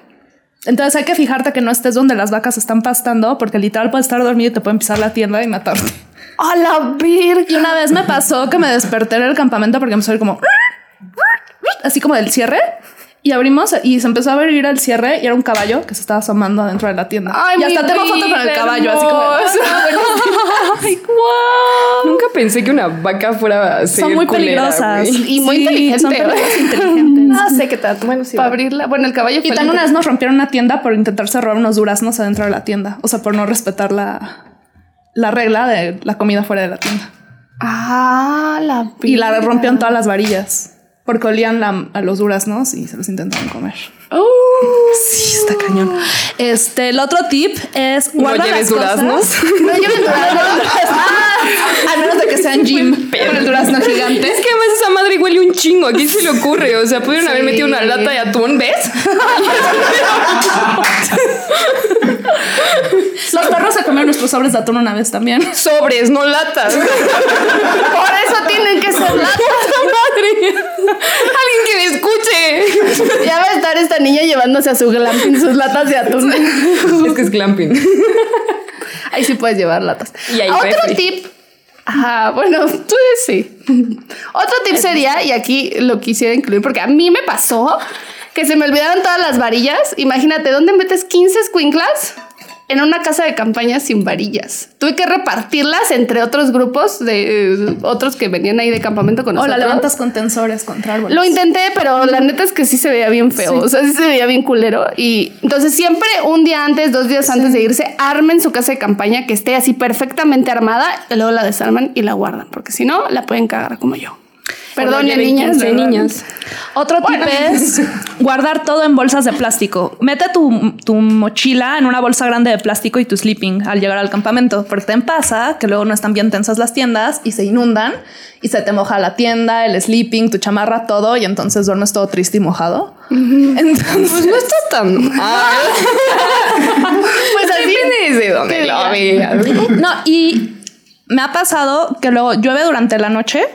Entonces hay que fijarte que no estés donde las vacas están pastando, porque literal puedes estar dormido y te pueden pisar la tienda y matarte. ¡A la virgen! Y una vez me pasó que me desperté en el campamento porque empezó a como así como del cierre. Y abrimos y se empezó a abrir el cierre y era un caballo que se estaba asomando adentro de la tienda. Ay, y hasta tengo foto con el caballo, así como. hermosa. Ay, guau. Nunca pensé que una vaca fuera a ser Son muy culera, peligrosas. Y muy Sí, inteligente. son perros inteligentes. Ah, sé que tanto. Bueno, sí. Para abrirla. Bueno, el caballo Y el- una vez nos rompieron una tienda por intentarse robar unos duraznos adentro de la tienda. O sea, por no respetar la, la regla de la comida fuera de la tienda. Ah, la Y la rompieron todas las varillas. Porque olían la- a los duraznos y se los intentaron comer. Oh. Sí, está cañón. Este, el otro tip es No guarda lleves las cosas- duraznos. No lleven duraznos. Ah, a menos de que sean Jim, con el durazno gigante. Es que además esa madre huele un chingo. ¿A quién se le ocurre? O sea, pudieron haber metido una lata de atún, ¿ves? Los perros se comieron nuestros sobres de atún una vez también. Sobres, no latas. Por eso tienen que ser latas. madre! Alguien que me escuche. Ya va a estar esta niña llevándose a su glamping sus latas de atún. Es que es glamping. Ahí sí puedes llevar latas. Y hay Otro refri. tip. Ajá, bueno, tú sí. Otro tip sería, y aquí lo quisiera incluir, porque a mí me pasó que se me olvidaron todas las varillas. Imagínate, ¿dónde metes 15 squinklas? En una casa de campaña sin varillas. Tuve que repartirlas entre otros grupos de eh, otros que venían ahí de campamento con O la nosotros. levantas con tensores contra árboles. Lo intenté, pero la neta es que sí se veía bien feo. O sea, sí se veía bien culero. Y entonces siempre un día antes, dos días antes de irse, armen su casa de campaña que esté así perfectamente armada. Y luego la desarman y la guardan. Porque si no, la pueden cagar como yo. Perdón, niñas. 15 ¿verdad? niñas. Otro tip es guardar todo en bolsas de plástico. Mete tu, tu mochila en una bolsa grande de plástico y tu sleeping al llegar al campamento. Porque te pasa que luego no están bien tensas las tiendas y se inundan y se te moja la tienda, el sleeping, tu chamarra, todo. Y entonces duermes todo triste y mojado. Entonces, Pues no está tan. Ah, Pues así. de dónde lo no, y me ha pasado que luego llueve durante la noche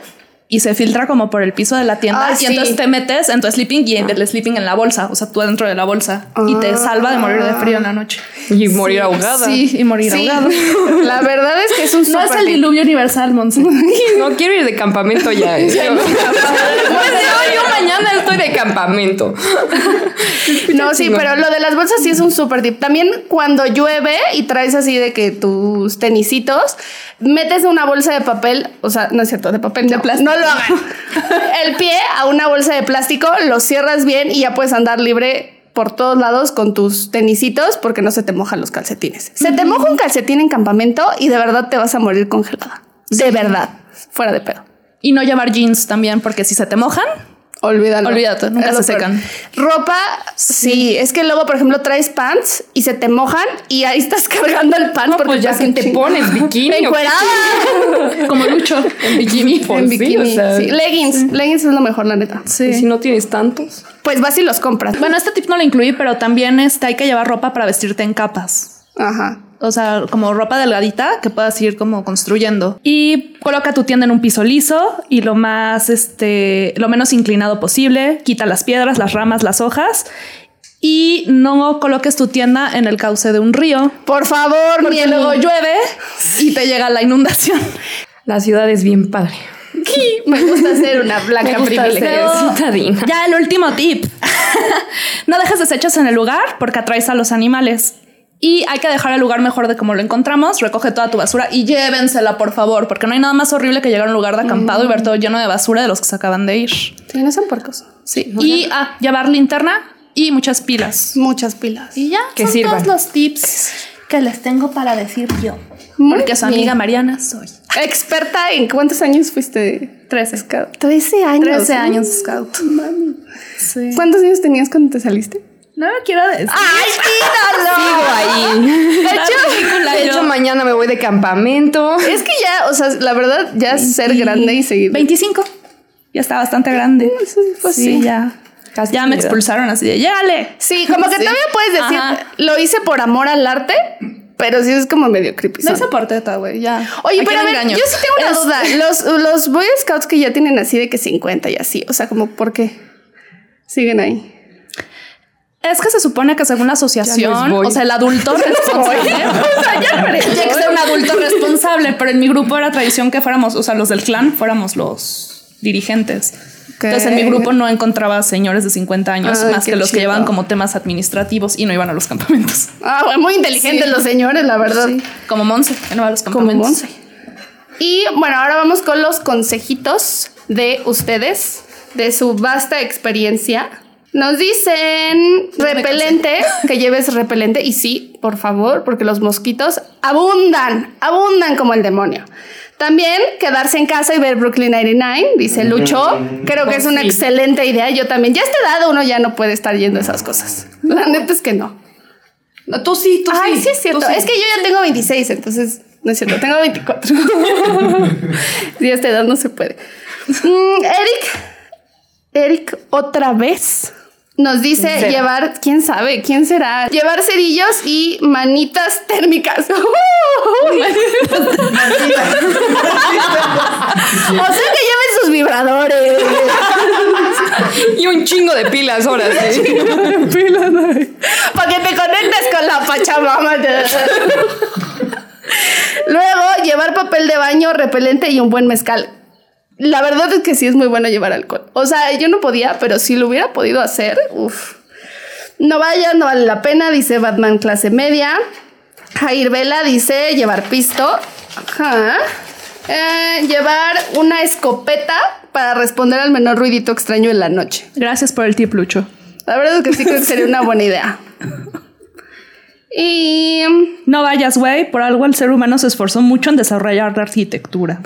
y se filtra como por el piso de la tienda Ay, y sí. entonces te metes en tu sleeping y el sleeping en la bolsa, o sea, tú dentro de la bolsa y te salva de morir de frío en la noche. Y morir ahogada. Sí, y morir Sí. ahogado. La verdad es que es un No es el diluvio universal, Monse. No quiero ir de campamento ya. ¿eh? Hoy, un mañana estoy de campamento. No, sí, pero lo de las bolsas sí es un súper tip. También cuando llueve y traes así de que tus tenisitos, metes una bolsa de papel, o sea, no es cierto, de papel, de plástico. No lo hagan. El pie a una bolsa de plástico, lo cierras bien y ya puedes andar libre por todos lados con tus tenisitos porque no se te mojan los calcetines. Se te moja un calcetín en campamento y de verdad te vas a morir congelada. De verdad, fuera de pedo. Y no llevar jeans también, porque si se te mojan, Olvídalo. Olvídate, nunca se peor. secan. Ropa, sí. es que luego, por ejemplo, traes pants y se te mojan y ahí estás cargando el No, porque pues ya que te pones bikini. Encuerada. como Lucho en bikini. Pues en sí, bikini. o sea, sí. Leggings. Leggings es lo mejor, la neta. Y si no tienes tantos. Pues vas y los compras. Bueno, este tip no lo incluí, pero también este, hay que llevar ropa para vestirte en capas. Ajá. O sea, como ropa delgadita que puedas ir como construyendo. Y coloca tu tienda en un piso liso y lo más, este, lo menos inclinado posible. Quita las piedras, las ramas, las hojas. Y no coloques tu tienda en el cauce de un río. Por favor, Porque luego llueve y te llega la inundación. La ciudad es bien padre. Me gusta ser una blanca privilegiada. Ya el último tip. no dejes desechos en el lugar porque atraes a los animales. Y hay que dejar el lugar mejor de como lo encontramos. Recoge toda tu basura y llévensela, por favor, porque no hay nada más horrible que llegar a un lugar de acampado y ver todo lleno de basura de los que se acaban de ir. Sí, no son puercos. Sí. Y ah, llevar linterna y muchas pilas. Muchas pilas. Y ya, Que son sirvan. todos los tips que les tengo para decir yo. Muy Porque su bien. amiga Mariana soy. Experta en cuántos años fuiste 13. scout. 13 años. 13 ¿no? años scout. Mami. Sí. ¿Cuántos años tenías cuando te saliste? No me quiero decir. ¡Ay, Sigo ahí. De hecho, De mañana me voy de campamento. es que ya, o sea, la verdad, ya ser grande y seguir. 25. Ya está bastante grande. pues sí, sí. ya. Casi ya me expulsaron así de llégale. Sí, como que todavía puedes decir, Ajá. lo hice por amor al arte, pero sí es como medio creepy. No ¿sabes? es porteta, güey, ya. Oye, pero a ver, yo sí tengo una duda. Los, los Boy Scouts que ya tienen así de que 50 y así, o sea, como, ¿por qué siguen ahí? Es que se supone que según la asociación, o sea, el adulto responsable. o sea, ya no Tiene que ser un adulto responsable, pero en mi grupo era tradición que fuéramos, o sea, los del clan fuéramos los dirigentes. Entonces en mi grupo no encontraba señores de 50 años Ay, más que los que llevaban como temas administrativos y no iban a los campamentos. Ah, muy inteligentes Sí. los señores, la verdad. Como Monse, que no va a los Como campamentos. Monse. Y bueno, ahora vamos con los consejitos de ustedes, de su vasta experiencia. Nos dicen repelente, que lleves repelente. Y sí, por favor, porque los mosquitos abundan, abundan como el demonio. También quedarse en casa y ver Brooklyn 99, dice Lucho. Creo que es una Sí. excelente idea. Yo también. Ya a esta edad uno ya no puede estar yendo a esas cosas. La neta es que no. No, Tú sí, tú Ay, sí. sí es cierto. Sí. Es que yo ya tengo 26, entonces no es cierto. Tengo 24. sí, a esta edad no se puede. Mm, Eric, Eric, otra vez. Nos dice llevar, quién sabe, quién será, llevar cerillos y manitas térmicas. o sea que lleven sus vibradores. Y un chingo de pilas ahora sí. Para que te conectes con la Pachamama. Luego, llevar papel de baño, repelente y un buen mezcal. La verdad es que sí es muy bueno llevar alcohol. O sea, yo no podía, pero si lo hubiera podido hacer, uff. No vaya, no vale la pena, dice Batman clase media. Jair Vela dice llevar pisto. Ajá. Eh, llevar una escopeta para responder al menor ruidito extraño en la noche. Gracias por el tip, Lucho. La verdad es que sí creo que sería una buena idea. Y No vayas, güey. Por algo el ser humano se esforzó mucho en desarrollar la arquitectura.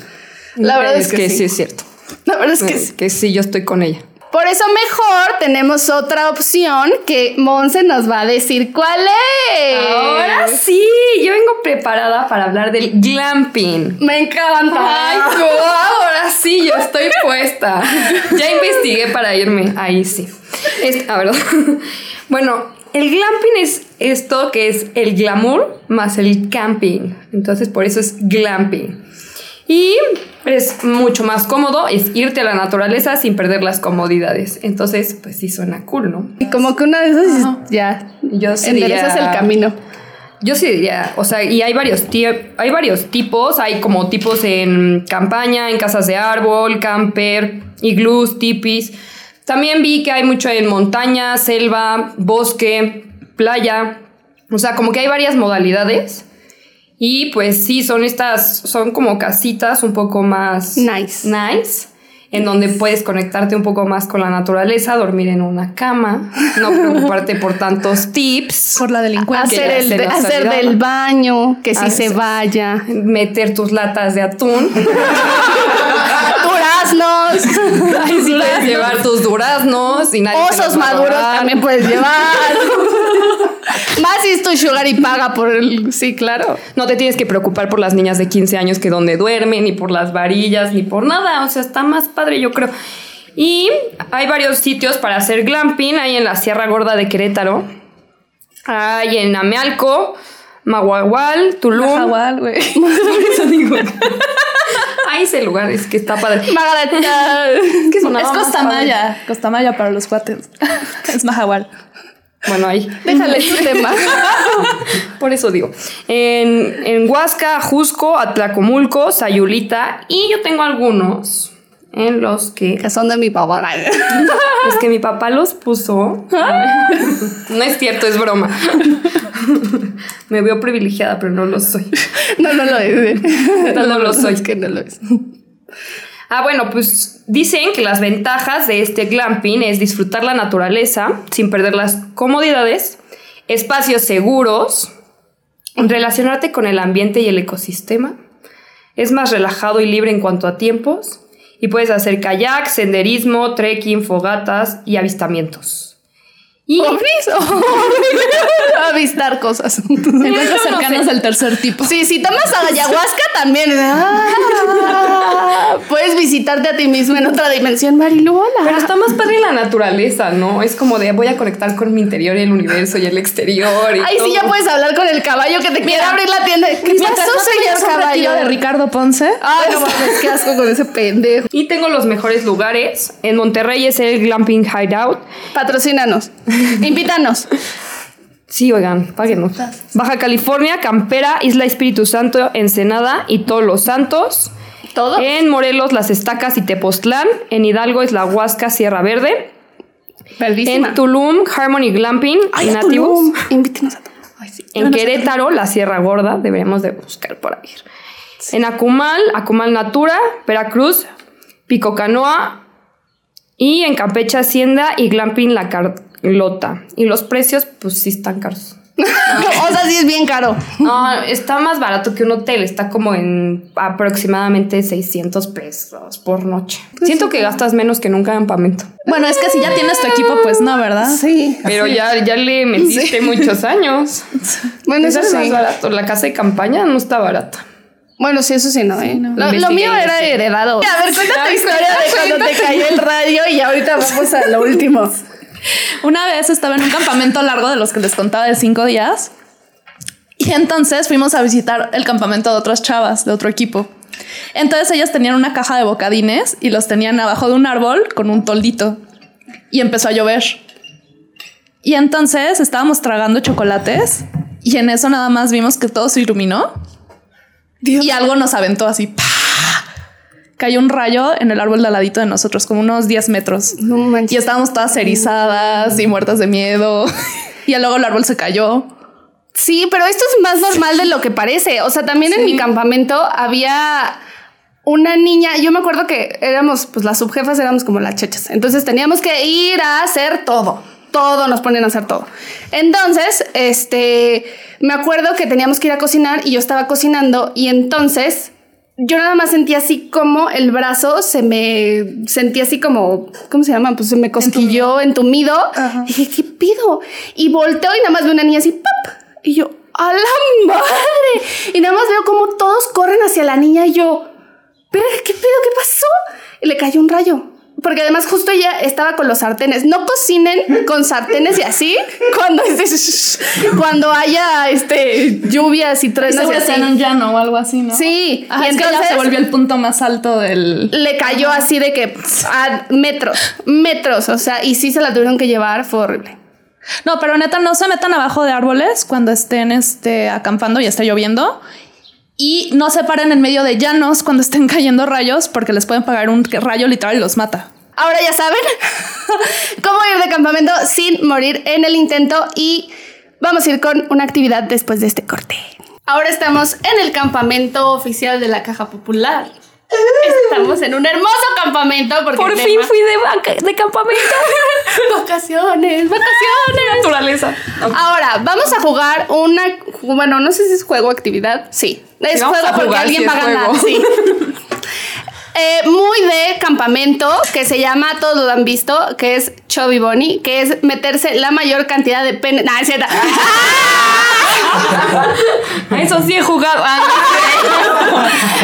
La verdad es que, sí. sí. es cierto. La verdad es que Es sí. que sí, yo estoy con ella. Por eso mejor tenemos otra opción que Monse nos va a decir cuál es. Ahora sí, yo vengo preparada para hablar del glamping. Me encanta. Ay, no, ahora sí, yo estoy puesta. Ya investigué para irme. Ahí sí. Es, a ver. Bueno, el glamping es esto que es el glamour más el camping. Entonces, por eso es glamping. Y es mucho más cómodo, es irte a la naturaleza sin perder las comodidades. Entonces, pues sí suena cool, ¿no? Y como que una de esas ya Yo sí enderezas diría- el camino. Yo sí diría, o sea, y hay varios, hay varios tipos, hay como tipos en campaña, en casas de árbol, camper, iglús, tipis. También vi que hay mucho en montaña, selva, bosque, playa. O sea, como que hay varias modalidades. Y pues sí, son estas, son como casitas un poco más Nice. nice, en donde puedes conectarte un poco más con la naturaleza, dormir en una cama, no preocuparte por tantos tips, Por la delincuencia. Hacer, el, nos hacer del baño, que si Ah, se sí. vaya. meter tus latas de atún. Duraznos. Sí puedes llevar tus duraznos y nadie Osos maduros también puedes llevar. Más si es tu sugar y paga por el. Sí, claro. No te tienes que preocupar por las niñas de 15 años que donde duermen, ni por las varillas, ni por nada. O sea, está más padre, yo creo. Y hay varios sitios para hacer glamping. Hay en la Sierra Gorda de Querétaro. Hay en Amealco, Maguagual, Tulum. Jaguar, güey. Por eso digo. Hay ese lugar, es que está padre. Margarita. Es que Es sonaba más Costa padre. Maya. Costa Maya para los cuates. es Mahahual. Bueno, ahí. Déjale tu tema. Por eso digo. En, en Huasca, Jusco, Atlacomulco, Sayulita. Y yo tengo algunos en los que Que son de mi papá. Es que mi papá los puso. No es cierto, es broma. Me veo privilegiada, pero no lo soy. No, no lo es. No, no lo soy. Es que no lo es. Ah, bueno, pues dicen que las ventajas de este glamping es disfrutar la naturaleza sin perder las comodidades, espacios seguros, relacionarte con el ambiente y el ecosistema, es más relajado y libre en cuanto a tiempos, y puedes hacer kayak, senderismo, trekking, fogatas y avistamientos. Y ¿Ovnis? Avistar cosas. Encuentros no cercanos sé. del tercer tipo. Sí, si tomas ayahuasca también. Ah, puedes visitarte a ti mismo en otra dimensión, Mariluola. Pero está más padre la naturaleza, ¿no? Es como de voy a conectar con mi interior y el universo y el exterior. Y Ay, sí, todo. ya puedes hablar con el caballo que te quiere abrir la tienda. ¿Qué pasó, no señor caballo? de Ricardo Ponce. Ay, no mames, qué asco con ese pendejo. Y tengo los mejores lugares. En Monterrey es el Glamping Hideout. Patrocínanos. Invítanos. Sí, oigan, páguenos. Baja California, Campera, Isla Espíritu Santo, Ensenada y Todos los Santos. ¿Todo? En Morelos, Las Estacas y Tepoztlán. En Hidalgo es la Huasca, Sierra Verde. En Tulum, Harmony Glamping Ay, y Nativos. Tulum. Invítenos a. Ay, sí. En Querétaro, la Sierra Gorda, deberíamos de buscar por ahí. En Acumal, Acumal Natura, Veracruz, Pico Canoa y en Campeche Hacienda y Glamping La Carlota. Y los precios, pues sí están caros. o sea, sí es bien caro. No, está más barato que un hotel, está como en aproximadamente 600 pesos por noche. Siento que gastas menos que en un campamento. Bueno, es que si ya tienes tu equipo, pues no, ¿verdad? Sí. Pero ya, ya le metiste muchos años. Bueno, eso es más sí. barato. La casa de campaña no está barata. Bueno, sí, eso sí, no, ¿eh? Lo, mío era heredado. A ver, cuenta tu Ay, historia de cuando te cayó el radio y ahorita vamos a lo último. Una vez estaba en un campamento largo de los que les contaba de cinco días. Y entonces fuimos a visitar el campamento de otras chavas de otro equipo. Entonces ellas tenían una caja de bocadines y los tenían abajo de un árbol con un toldito. Y empezó a llover. Y entonces estábamos tragando chocolates y en eso nada más vimos que todo se iluminó y algo nos aventó así. Cayó un rayo en el árbol de al ladito de nosotros, como unos 10 metros. No manches. Y estábamos todas erizadas y muertas de miedo. Y luego el árbol se cayó. Sí, pero esto es más normal de lo que parece. O sea, también en mi campamento había una niña, yo me acuerdo que éramos, pues las subjefas éramos como las chechas. Entonces teníamos que ir a hacer todo. Todo nos ponen a hacer todo. Entonces, este, me acuerdo que teníamos que ir a cocinar y yo estaba cocinando y entonces yo nada más sentía así como el brazo se me sentía así como, ¿cómo se llama? Pues se me cosquilló, entumido. Y dije, ¿qué pido? Y volteo y nada más veo una niña así, ¡pap! Y yo, ¡a la madre! Y nada más veo como todos corren hacia la niña y yo, ¿pero qué pido? ¿Qué pasó? Y le cayó un rayo. Porque además justo ella estaba con los sartenes. No cocinen con sartenes y así cuando, cuando haya este, lluvias y truenos y Seguro así. en un llano o algo así, ¿no? Sí, Ajá, y es que ya entonces- se volvió el punto más alto del. le cayó así de que a metros, metros, o sea, y sí se la tuvieron que llevar, fue horrible. No, pero neta, no se metan abajo de árboles cuando estén este, acampando y esté lloviendo. Y no se paren en medio de llanos cuando estén cayendo rayos porque les pueden pagar un rayo literal y los mata. Ahora ya saben, cómo ir de campamento sin morir en el intento y vamos a ir con una actividad después de este corte. Ahora estamos en el campamento oficial de la Caja Popular. Estamos en un hermoso campamento porque Por fin fui de, vaca- de campamento. vacaciones, vacaciones. Naturaleza. Ahora, vamos a jugar una. Bueno, no sé si es juego o actividad. Sí, es Sí, juego porque alguien sí va a ganar. Sí. Eh, muy de campamento que se llama, todos lo han visto, que es Chubby Bunny, que es meterse la mayor cantidad de pene. Nah, es cierto. Eso sí he jugado. Ah,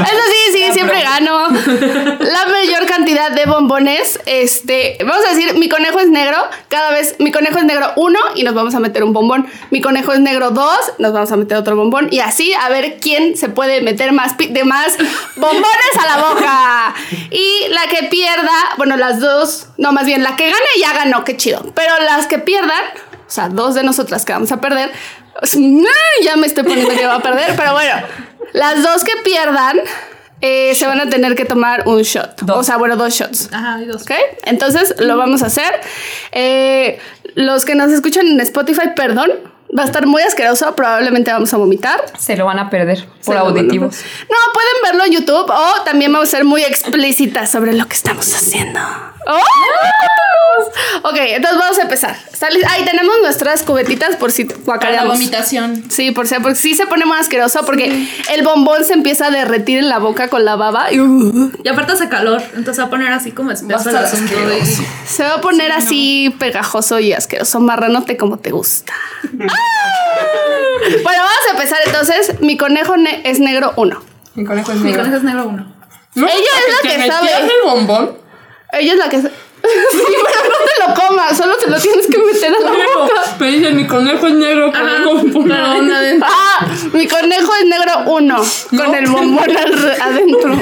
Eso sí, siempre gano. La mayor cantidad de bombones. Este, vamos a decir, mi conejo es negro. Cada vez, mi conejo es negro uno y nos vamos a meter un bombón. Mi conejo es negro dos, nos vamos a meter otro bombón. Y así a ver quién se puede meter más de más bombones a la boca. Y la que pierda, bueno, las dos, no, más bien la que gane ya ganó, qué chido. Pero las que pierdan, o sea, dos de nosotras que vamos a perder, ya me estoy poniendo que va a perder, pero bueno, las dos que pierdan eh, se van a tener que tomar un shot. O sea, bueno, dos shots. Ajá, dos. ¿Ok? Entonces lo vamos a hacer. Eh, los que nos escuchan en Spotify, perdón. Va a estar muy asqueroso, probablemente vamos a vomitar. Se lo van a perder por auditivos. No, pueden verlo en YouTube o también vamos a ser muy explícitas sobre lo que estamos haciendo. ¡Oh! Ok, entonces vamos a empezar. ¿Está lis- Ahí tenemos nuestras cubetitas por si Para la guacareamos. vomitación. Sí, por si, porque sí se pone muy asqueroso porque el bombón se empieza a derretir en la boca con la baba y uh, Y aparte hace calor, entonces va a poner así como espeso el asunto. se va a poner así pegajoso y asqueroso, marranote como te gusta. bueno, vamos a empezar entonces. Mi conejo ne- es negro uno. Mi conejo es Mi negro. conejo es negro uno. ¿No? Ella es la que metías sabe. el bombón? Ella es la que... sí, pero no te lo comas, solo te lo tienes que meter a la boca. Pero dice, mi conejo es negro con el bombón. Pero una adentro. Ah, mi conejo es negro uno, con el bombón al adentro.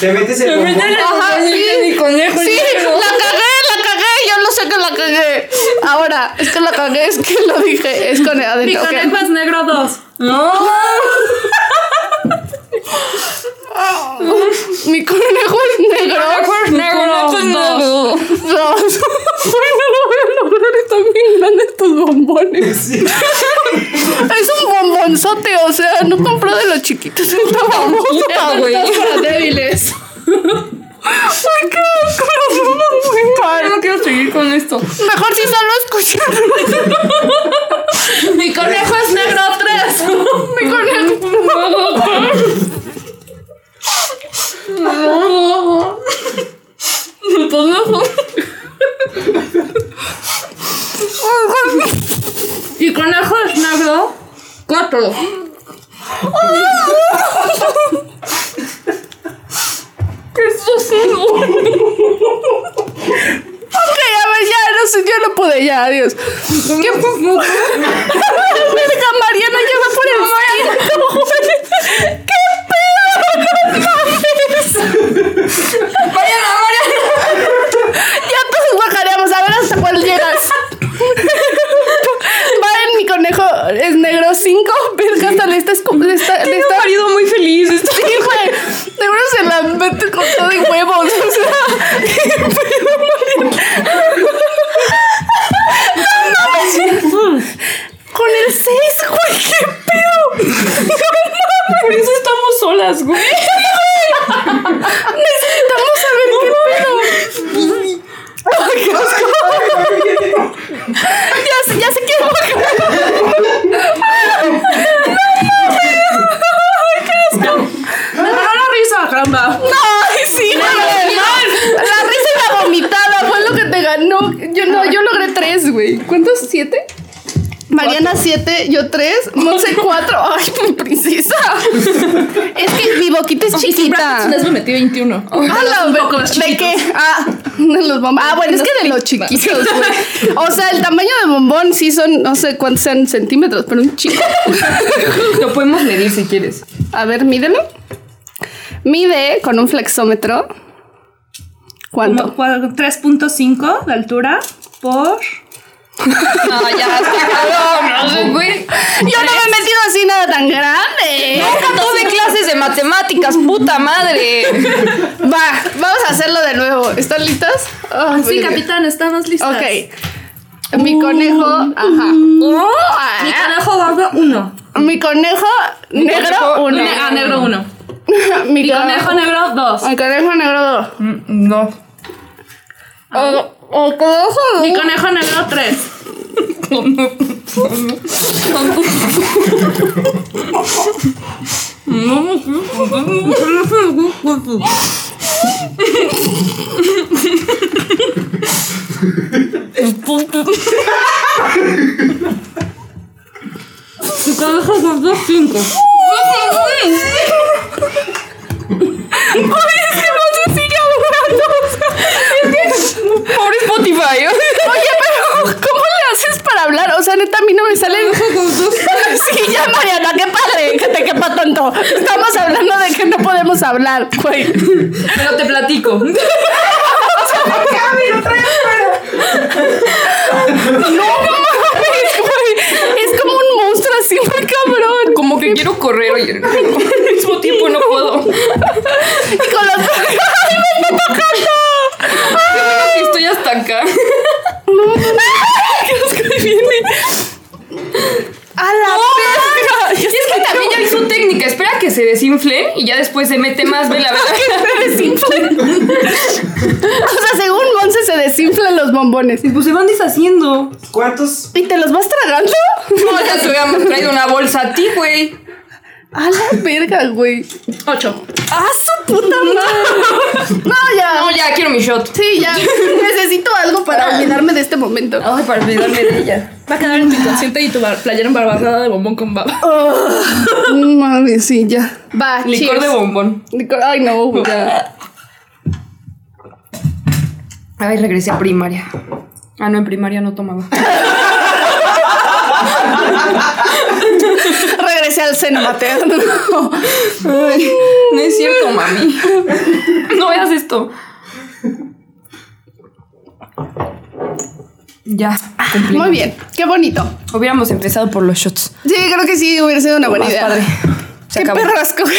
Te metes el bombón. Ajá, sí. mi conejo es Sí, negro. la cagué, la cagué, yo lo sé que la cagué. Ahora, es que la cagué, es que lo dije, es con el Mi adentro. ok. conejo es negro dos. No. Mi conejo es negro. es negro. Conejo es negro. Dos. Ay, no lo voy a lograr, están bien grandes estos bombones. Sí. Es un bombonzote, o sea, no compró de los chiquitos. Está famosa, güey. Para débiles. Ay, qué mal. no quiero seguir con esto. Mejor si solo escuchar. Mi conejo es negro tres. Mi conejo. Mi conejo es negro cuatro. Ok, a ver, ya, no sé, yo no pude, ya, adiós. ¿Qué? Verga, Mariana lleva por el Mariana, Mariana. Ya todos guacareamos, a ver hasta cuál llegas. Valen, mi conejo es negro 5. Verga, hasta le está... Le está, le está marido muy feliz. Sí, güey. Seguro se la mete con todo y huevos. O sea. No mames. Con el 6, güey, qué pedo. Por eso estamos solas, güey. Necesitamos saber qué pedo. Ay, qué asco. Ya, ya sé va a ganar. Me da la risa, caramba. Ay, sí, güey. La risa y la vomitada fue lo que te ganó. Yo no, yo logré tres, güey. ¿Cuántos? ¿Siete? Mariana siete, yo tres, Monse cuatro. Ay, mi princesa. Es que mi boquita es chiquita. Vez me metí 21. Ah, la- un poco ¿De qué? Ah, los bombones. Ah, bueno, es que de los chiquitos, güey. O sea, el tamaño de bombón sí son, no sé cuántos sean centímetros, pero un chico. Lo podemos medir si quieres. A ver, mídelo. Mide con un flexómetro. ¿Cuánto? Como cua- 3.5 de altura por. No, ya está cabrón. No sé, güey. Yo no me he metido así nada tan grande. Nunca tuve clases de matemáticas, puta madre. Va, vamos a hacerlo de nuevo. ¿Están listas? Oh, Sí, capitán, estamos listos. Ok. Mi conejo, ajá. Mi Ah, conejo blanco, uno. Mi conejo negro, uno. Ne- ah, negro, uno. Mi Mi conejo negro, dos. Mi conejo negro, dos. No. El conejo. Mi conejo negro 3. Oye, pero ¿cómo le haces para hablar? O sea, neta, a mí no me sale. Sí, ya, Mariana, qué padre, que te quepa tanto. Estamos hablando de que no podemos hablar, güey. Pero te platico. No mames, güey. Es como un monstruo así, muy cabrón. Como que quiero correr y al mismo tiempo no puedo. Con los. ¡Ay, me está tocando! Qué bueno que estoy hasta acá. ¡Qué asco viene! ¡A la verga! Es que también ya vi su técnica. Espera que se desinflen y ya después se mete más vela. se desinflan. O sea, según Monse se desinflan los bombones. Pues se van deshaciendo. ¿Cuántos? ¿Y te los vas tragando? No, ya te hubiéramos traído una bolsa a ti, güey. A la verga, güey. Ocho. ¡Ah, su puta madre! No, ya. No, ya quiero mi shot. Sí, ya. Necesito algo para olvidarme de este momento. Ay, para olvidarme de ella. Va a quedar en tu inconsciente y tu bar- playera embarrada de bombón con baba. No mames, sí, ya. Va, Licor cheers. de bombón. Licor- Ay, no, güey, ya. Ay, regresé a primaria. Ah, no, en primaria no tomaba. Regresé al seno materno. Ay. No es cierto, mami. No veas esto. Ya, cumplimos. Muy bien, qué bonito. Hubiéramos empezado por los shots. Sí, creo que sí hubiera sido una buena Más idea. padre. Se Qué acabó. perrasco.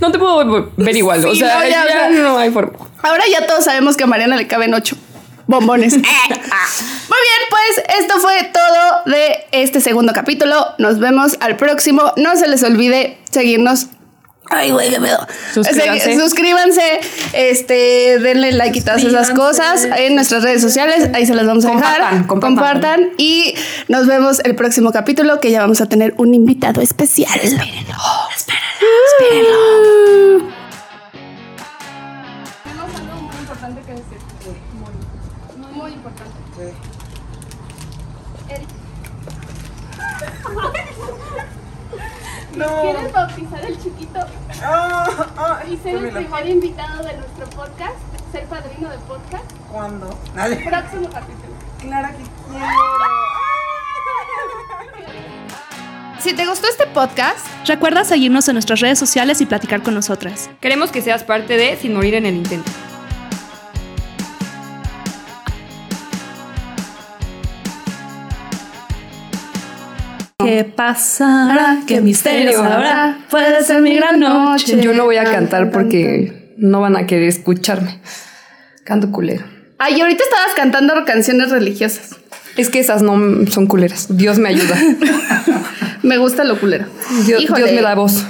No te puedo ver igual. o sea, no, ya, ya, o sea. no hay forma. Ahora ya todos sabemos que a Mariana le caben ocho bombones. Muy bien, pues esto fue todo de este segundo capítulo. Nos vemos al próximo. No se les olvide seguirnos. Ay, güey, qué pedo. Suscríbanse. Se- suscríbanse, este, denle like y todas esas cosas en nuestras redes sociales. Ahí se las vamos a dejar. Compartan, compartan. Compartan. Y nos vemos el próximo capítulo que ya vamos a tener un invitado especial. Espérenlo. Espérenlo. Espérenlo. ¿Quieres bautizar el chiquito y ser el primer invitado de nuestro podcast? ¿Ser padrino de podcast? ¿Cuándo? Dale. Próximo capítulo. Claro que quiero. Si te gustó este podcast, Recuerda seguirnos en nuestras redes sociales y platicar con nosotras. Queremos que seas parte de Sin Morir en el Intento. ¿Qué pasará? ¿Qué misterio habrá? Puede ser mi gran noche. Yo no voy a cantar porque no van a querer escucharme. Canto culero. Ay, ahorita estabas cantando canciones religiosas. Es que esas no son culeras. Dios me ayuda. Me gusta lo culero. Dios me da voz.